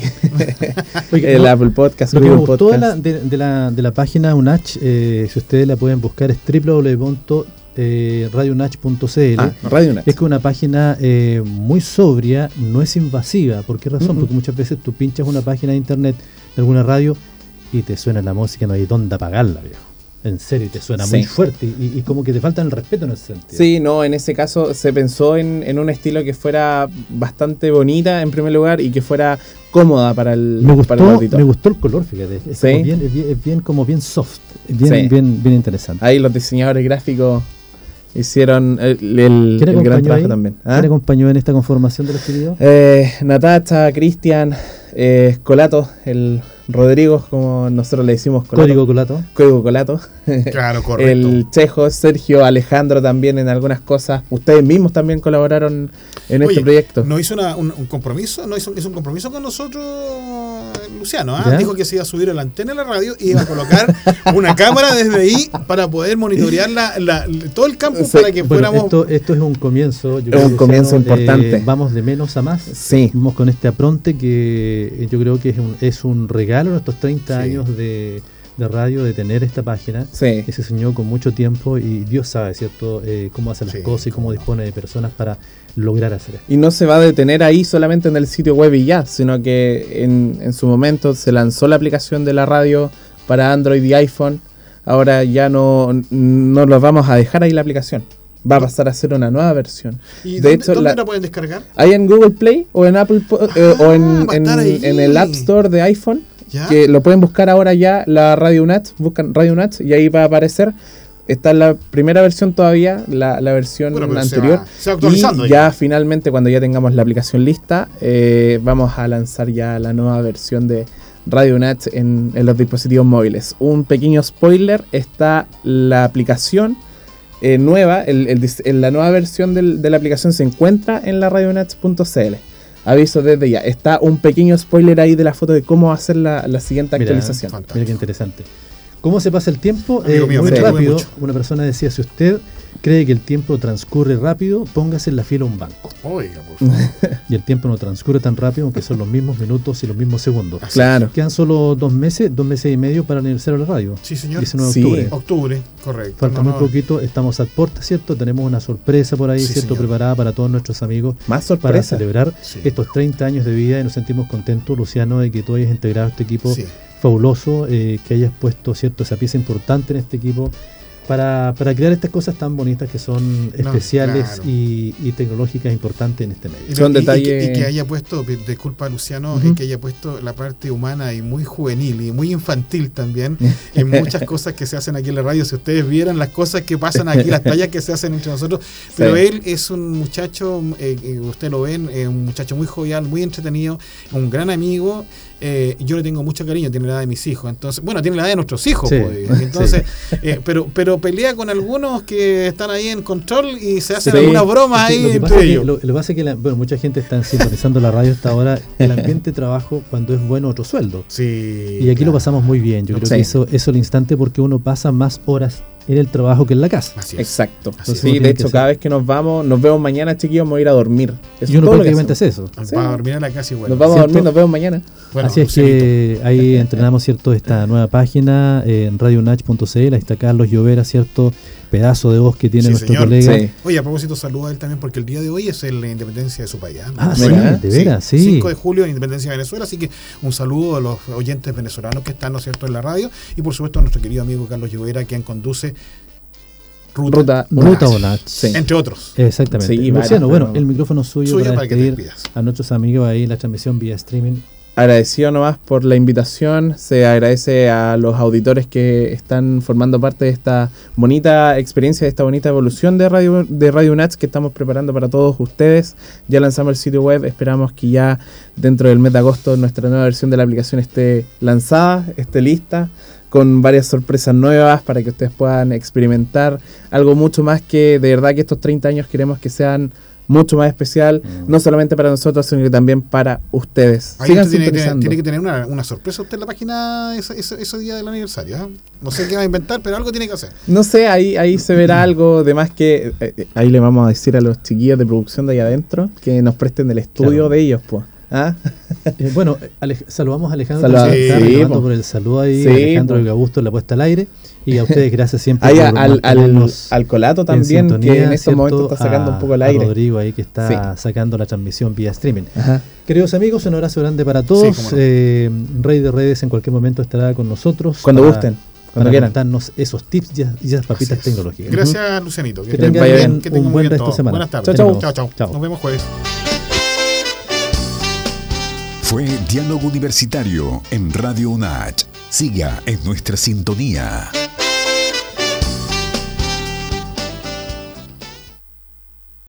*laughs* el Apple Podcast, Lo que me gustó de la, de, la, de la página UNACH, eh, si ustedes la pueden buscar, es www eh, radionach.cl. Ah, es que una página eh, muy sobria, no es invasiva. ¿Por qué razón? Porque muchas veces tú pinchas una página de internet de alguna radio y te suena la música, no hay dónde apagarla, viejo. En serio, te suena muy fuerte y, como que te falta el respeto en ese sentido. Sí, no, en ese caso se pensó en, un estilo que fuera bastante bonita en primer lugar y que fuera cómoda para el, me gustó, Me gustó el color, fíjate. Es, bien, es, bien, como bien soft, bien, bien, bien interesante. Ahí los diseñadores gráficos hicieron el, el, gran trabajo también. ¿Ah? ¿Quién acompañó en esta conformación de los queridos? Eh, Natacha, Cristian, eh, Colato, el Rodrigo, como nosotros le decimos Colato. Código Colato. Código Colato. *laughs* Claro, correcto. El Chejo, Sergio, Alejandro también en algunas cosas. Ustedes mismos también colaboraron en este proyecto. ¿No hizo un, compromiso? ¿No hizo, un compromiso con nosotros, Luciano? ¿ah? Dijo que se iba a subir a la antena de la radio y iba a colocar *laughs* una cámara desde ahí para poder monitorear la, todo el campo para que fuéramos. Esto, esto, es un comienzo. es un comienzo importante. Eh, vamos de menos a más. Sí. Vamos con este apronte que yo creo que es un, es un regalo en estos 30 años de, radio de tener esta página sí. que se soñó con mucho tiempo y Dios sabe, ¿cierto?, eh, cómo hace las cosas y cómo dispone de personas para lograr hacer esto. Y no se va a detener ahí solamente en el sitio web y ya, sino que en, en su momento se lanzó la aplicación de la radio para Android y iPhone. Ahora ya no, no los vamos a dejar ahí la aplicación va a pasar a ser una nueva versión. ¿Y de dónde, la, pueden descargar? Hay en Google Play o en Apple eh, o en, ah, en, el App Store de iPhone. Que lo pueden buscar ahora ya, la Radio Nat, buscan Radio Nat y ahí va a aparecer. Está en la primera versión todavía, la, versión anterior. y ya, finalmente, cuando ya tengamos la aplicación lista, eh, vamos a lanzar ya la nueva versión de Radio Nat en, en los dispositivos móviles. Un pequeño spoiler, está la aplicación eh, nueva, el, la nueva versión de la aplicación se encuentra en la radionets.cl. Aviso desde ya. Está un pequeño spoiler ahí de la foto de cómo hacer la, la siguiente actualización. Mira qué interesante. ¿Cómo se pasa el tiempo? Eh, muy rápido. Una persona decía, si usted cree que el tiempo transcurre rápido, póngase en la fila a un banco. Oiga, por favor. *laughs* y el tiempo no transcurre tan rápido, aunque son los mismos minutos y los mismos segundos. claro. Quedan solo dos meses, dos meses y medio para el aniversario de la radio. Sí, señor. 19 de octubre. Octubre, correcto. Falta muy poquito, estamos a puerta, ¿cierto? Tenemos una sorpresa por ahí, ¿cierto? Preparada para todos nuestros amigos. Más sorpresa. Para celebrar estos 30 años de vida y nos sentimos contentos, Luciano, de que tú hayas integrado este equipo fabuloso, eh, que hayas puesto, ¿cierto? Esa pieza importante en este equipo para, para, crear estas cosas tan bonitas que son especiales y, tecnológicas importantes en este medio. son detalles... y, que, haya puesto, disculpa Luciano, que haya puesto la parte humana y muy juvenil y muy infantil también *laughs* en muchas cosas que se hacen aquí en la radio. Si ustedes vieran las cosas que pasan aquí, las tallas que se hacen entre nosotros, *laughs* pero él es un muchacho, eh, eh, usted lo ven, un muchacho muy jovial, muy entretenido, un gran amigo eh, yo le tengo mucho cariño, tiene la edad de mis hijos, entonces, bueno, tiene la edad de nuestros hijos, pues, *laughs* entonces, eh, pero, pero pelea con algunos que están ahí en control y se hacen algunas bromas ahí lo entre ellos. lo, que pasa es que, bueno, mucha gente está sintonizando la radio hasta ahora, el *laughs* ambiente de trabajo cuando es bueno otro sueldo. Sí. Y aquí lo pasamos muy bien, yo creo que eso, eso es el instante porque uno pasa más horas en el trabajo que en la casa. Exacto. sí, de hecho, cada vez que nos vamos, nos vemos mañana, chiquillos, vamos a ir a dormir. y uno prácticamente es eso. Vamos a dormir en la casa igual. Nos vamos a dormir, nos vemos mañana. Así es que ahí entrenamos, ¿cierto? Esta nueva página en radionach.cl. Ahí está Carlos Llovera, ¿cierto? Pedazo de voz que tiene nuestro colega. Oye, a propósito, saludo a él también porque el día de hoy es la independencia de su país. ¿ah? Ah, sí, de veras, sí. 5 de julio, independencia de Venezuela. Así que un saludo a los oyentes venezolanos que están, ¿no es cierto?, en la radio. Y por supuesto a nuestro querido amigo Carlos Llovera, quien conduce Ruta, Ruta, Entre otros. Exactamente. Luciano, bueno, el micrófono suyo, suyo para, despedir a nuestros amigos ahí en la transmisión vía streaming agradecido nomás por la invitación. Se agradece a los auditores que están formando parte de esta bonita experiencia, de esta bonita evolución de Radio, de Radio Nats que estamos preparando para todos ustedes. Ya lanzamos el sitio web, esperamos que ya dentro del mes de agosto nuestra nueva versión de la aplicación esté lanzada, esté lista con varias sorpresas nuevas para que ustedes puedan experimentar algo mucho más que de verdad que estos 30 años queremos que sean mucho más especial, mm. no solamente para nosotros, sino que también para ustedes. Sigan tiene, que, tiene que tener una, una, sorpresa usted en la página ese, ese, día del aniversario. ¿eh? No sé qué va a inventar, pero algo tiene que hacer. No sé, ahí, ahí se verá algo de más que... Eh, eh, ahí le vamos a decir a los chiquillos de producción de ahí adentro que nos presten el estudio de ellos, pues. ¿Ah? bueno, saludamos a Alejandro sí, por el saludo ahí, Alejandro y Augusto la puesta al aire. Y a ustedes gracias siempre por al, al, al, Colato también, que en estos momentos está sacando un poco el aire. Rodrigo ahí que está sacando la transmisión vía streaming. Queridos amigos, un abrazo grande para todos. eh, Rey de Redes en cualquier momento estará con nosotros. Cuando gusten. Cuando quieran. darnos esos tips y, esas papitas tecnológicas. Gracias, Lucianito. Que, tengan, un buen resto de semana. Buenas tardes. Chao, chao. chao. Nos vemos jueves. Fue Diálogo Universitario en Radio UNACH. Siga en nuestra sintonía.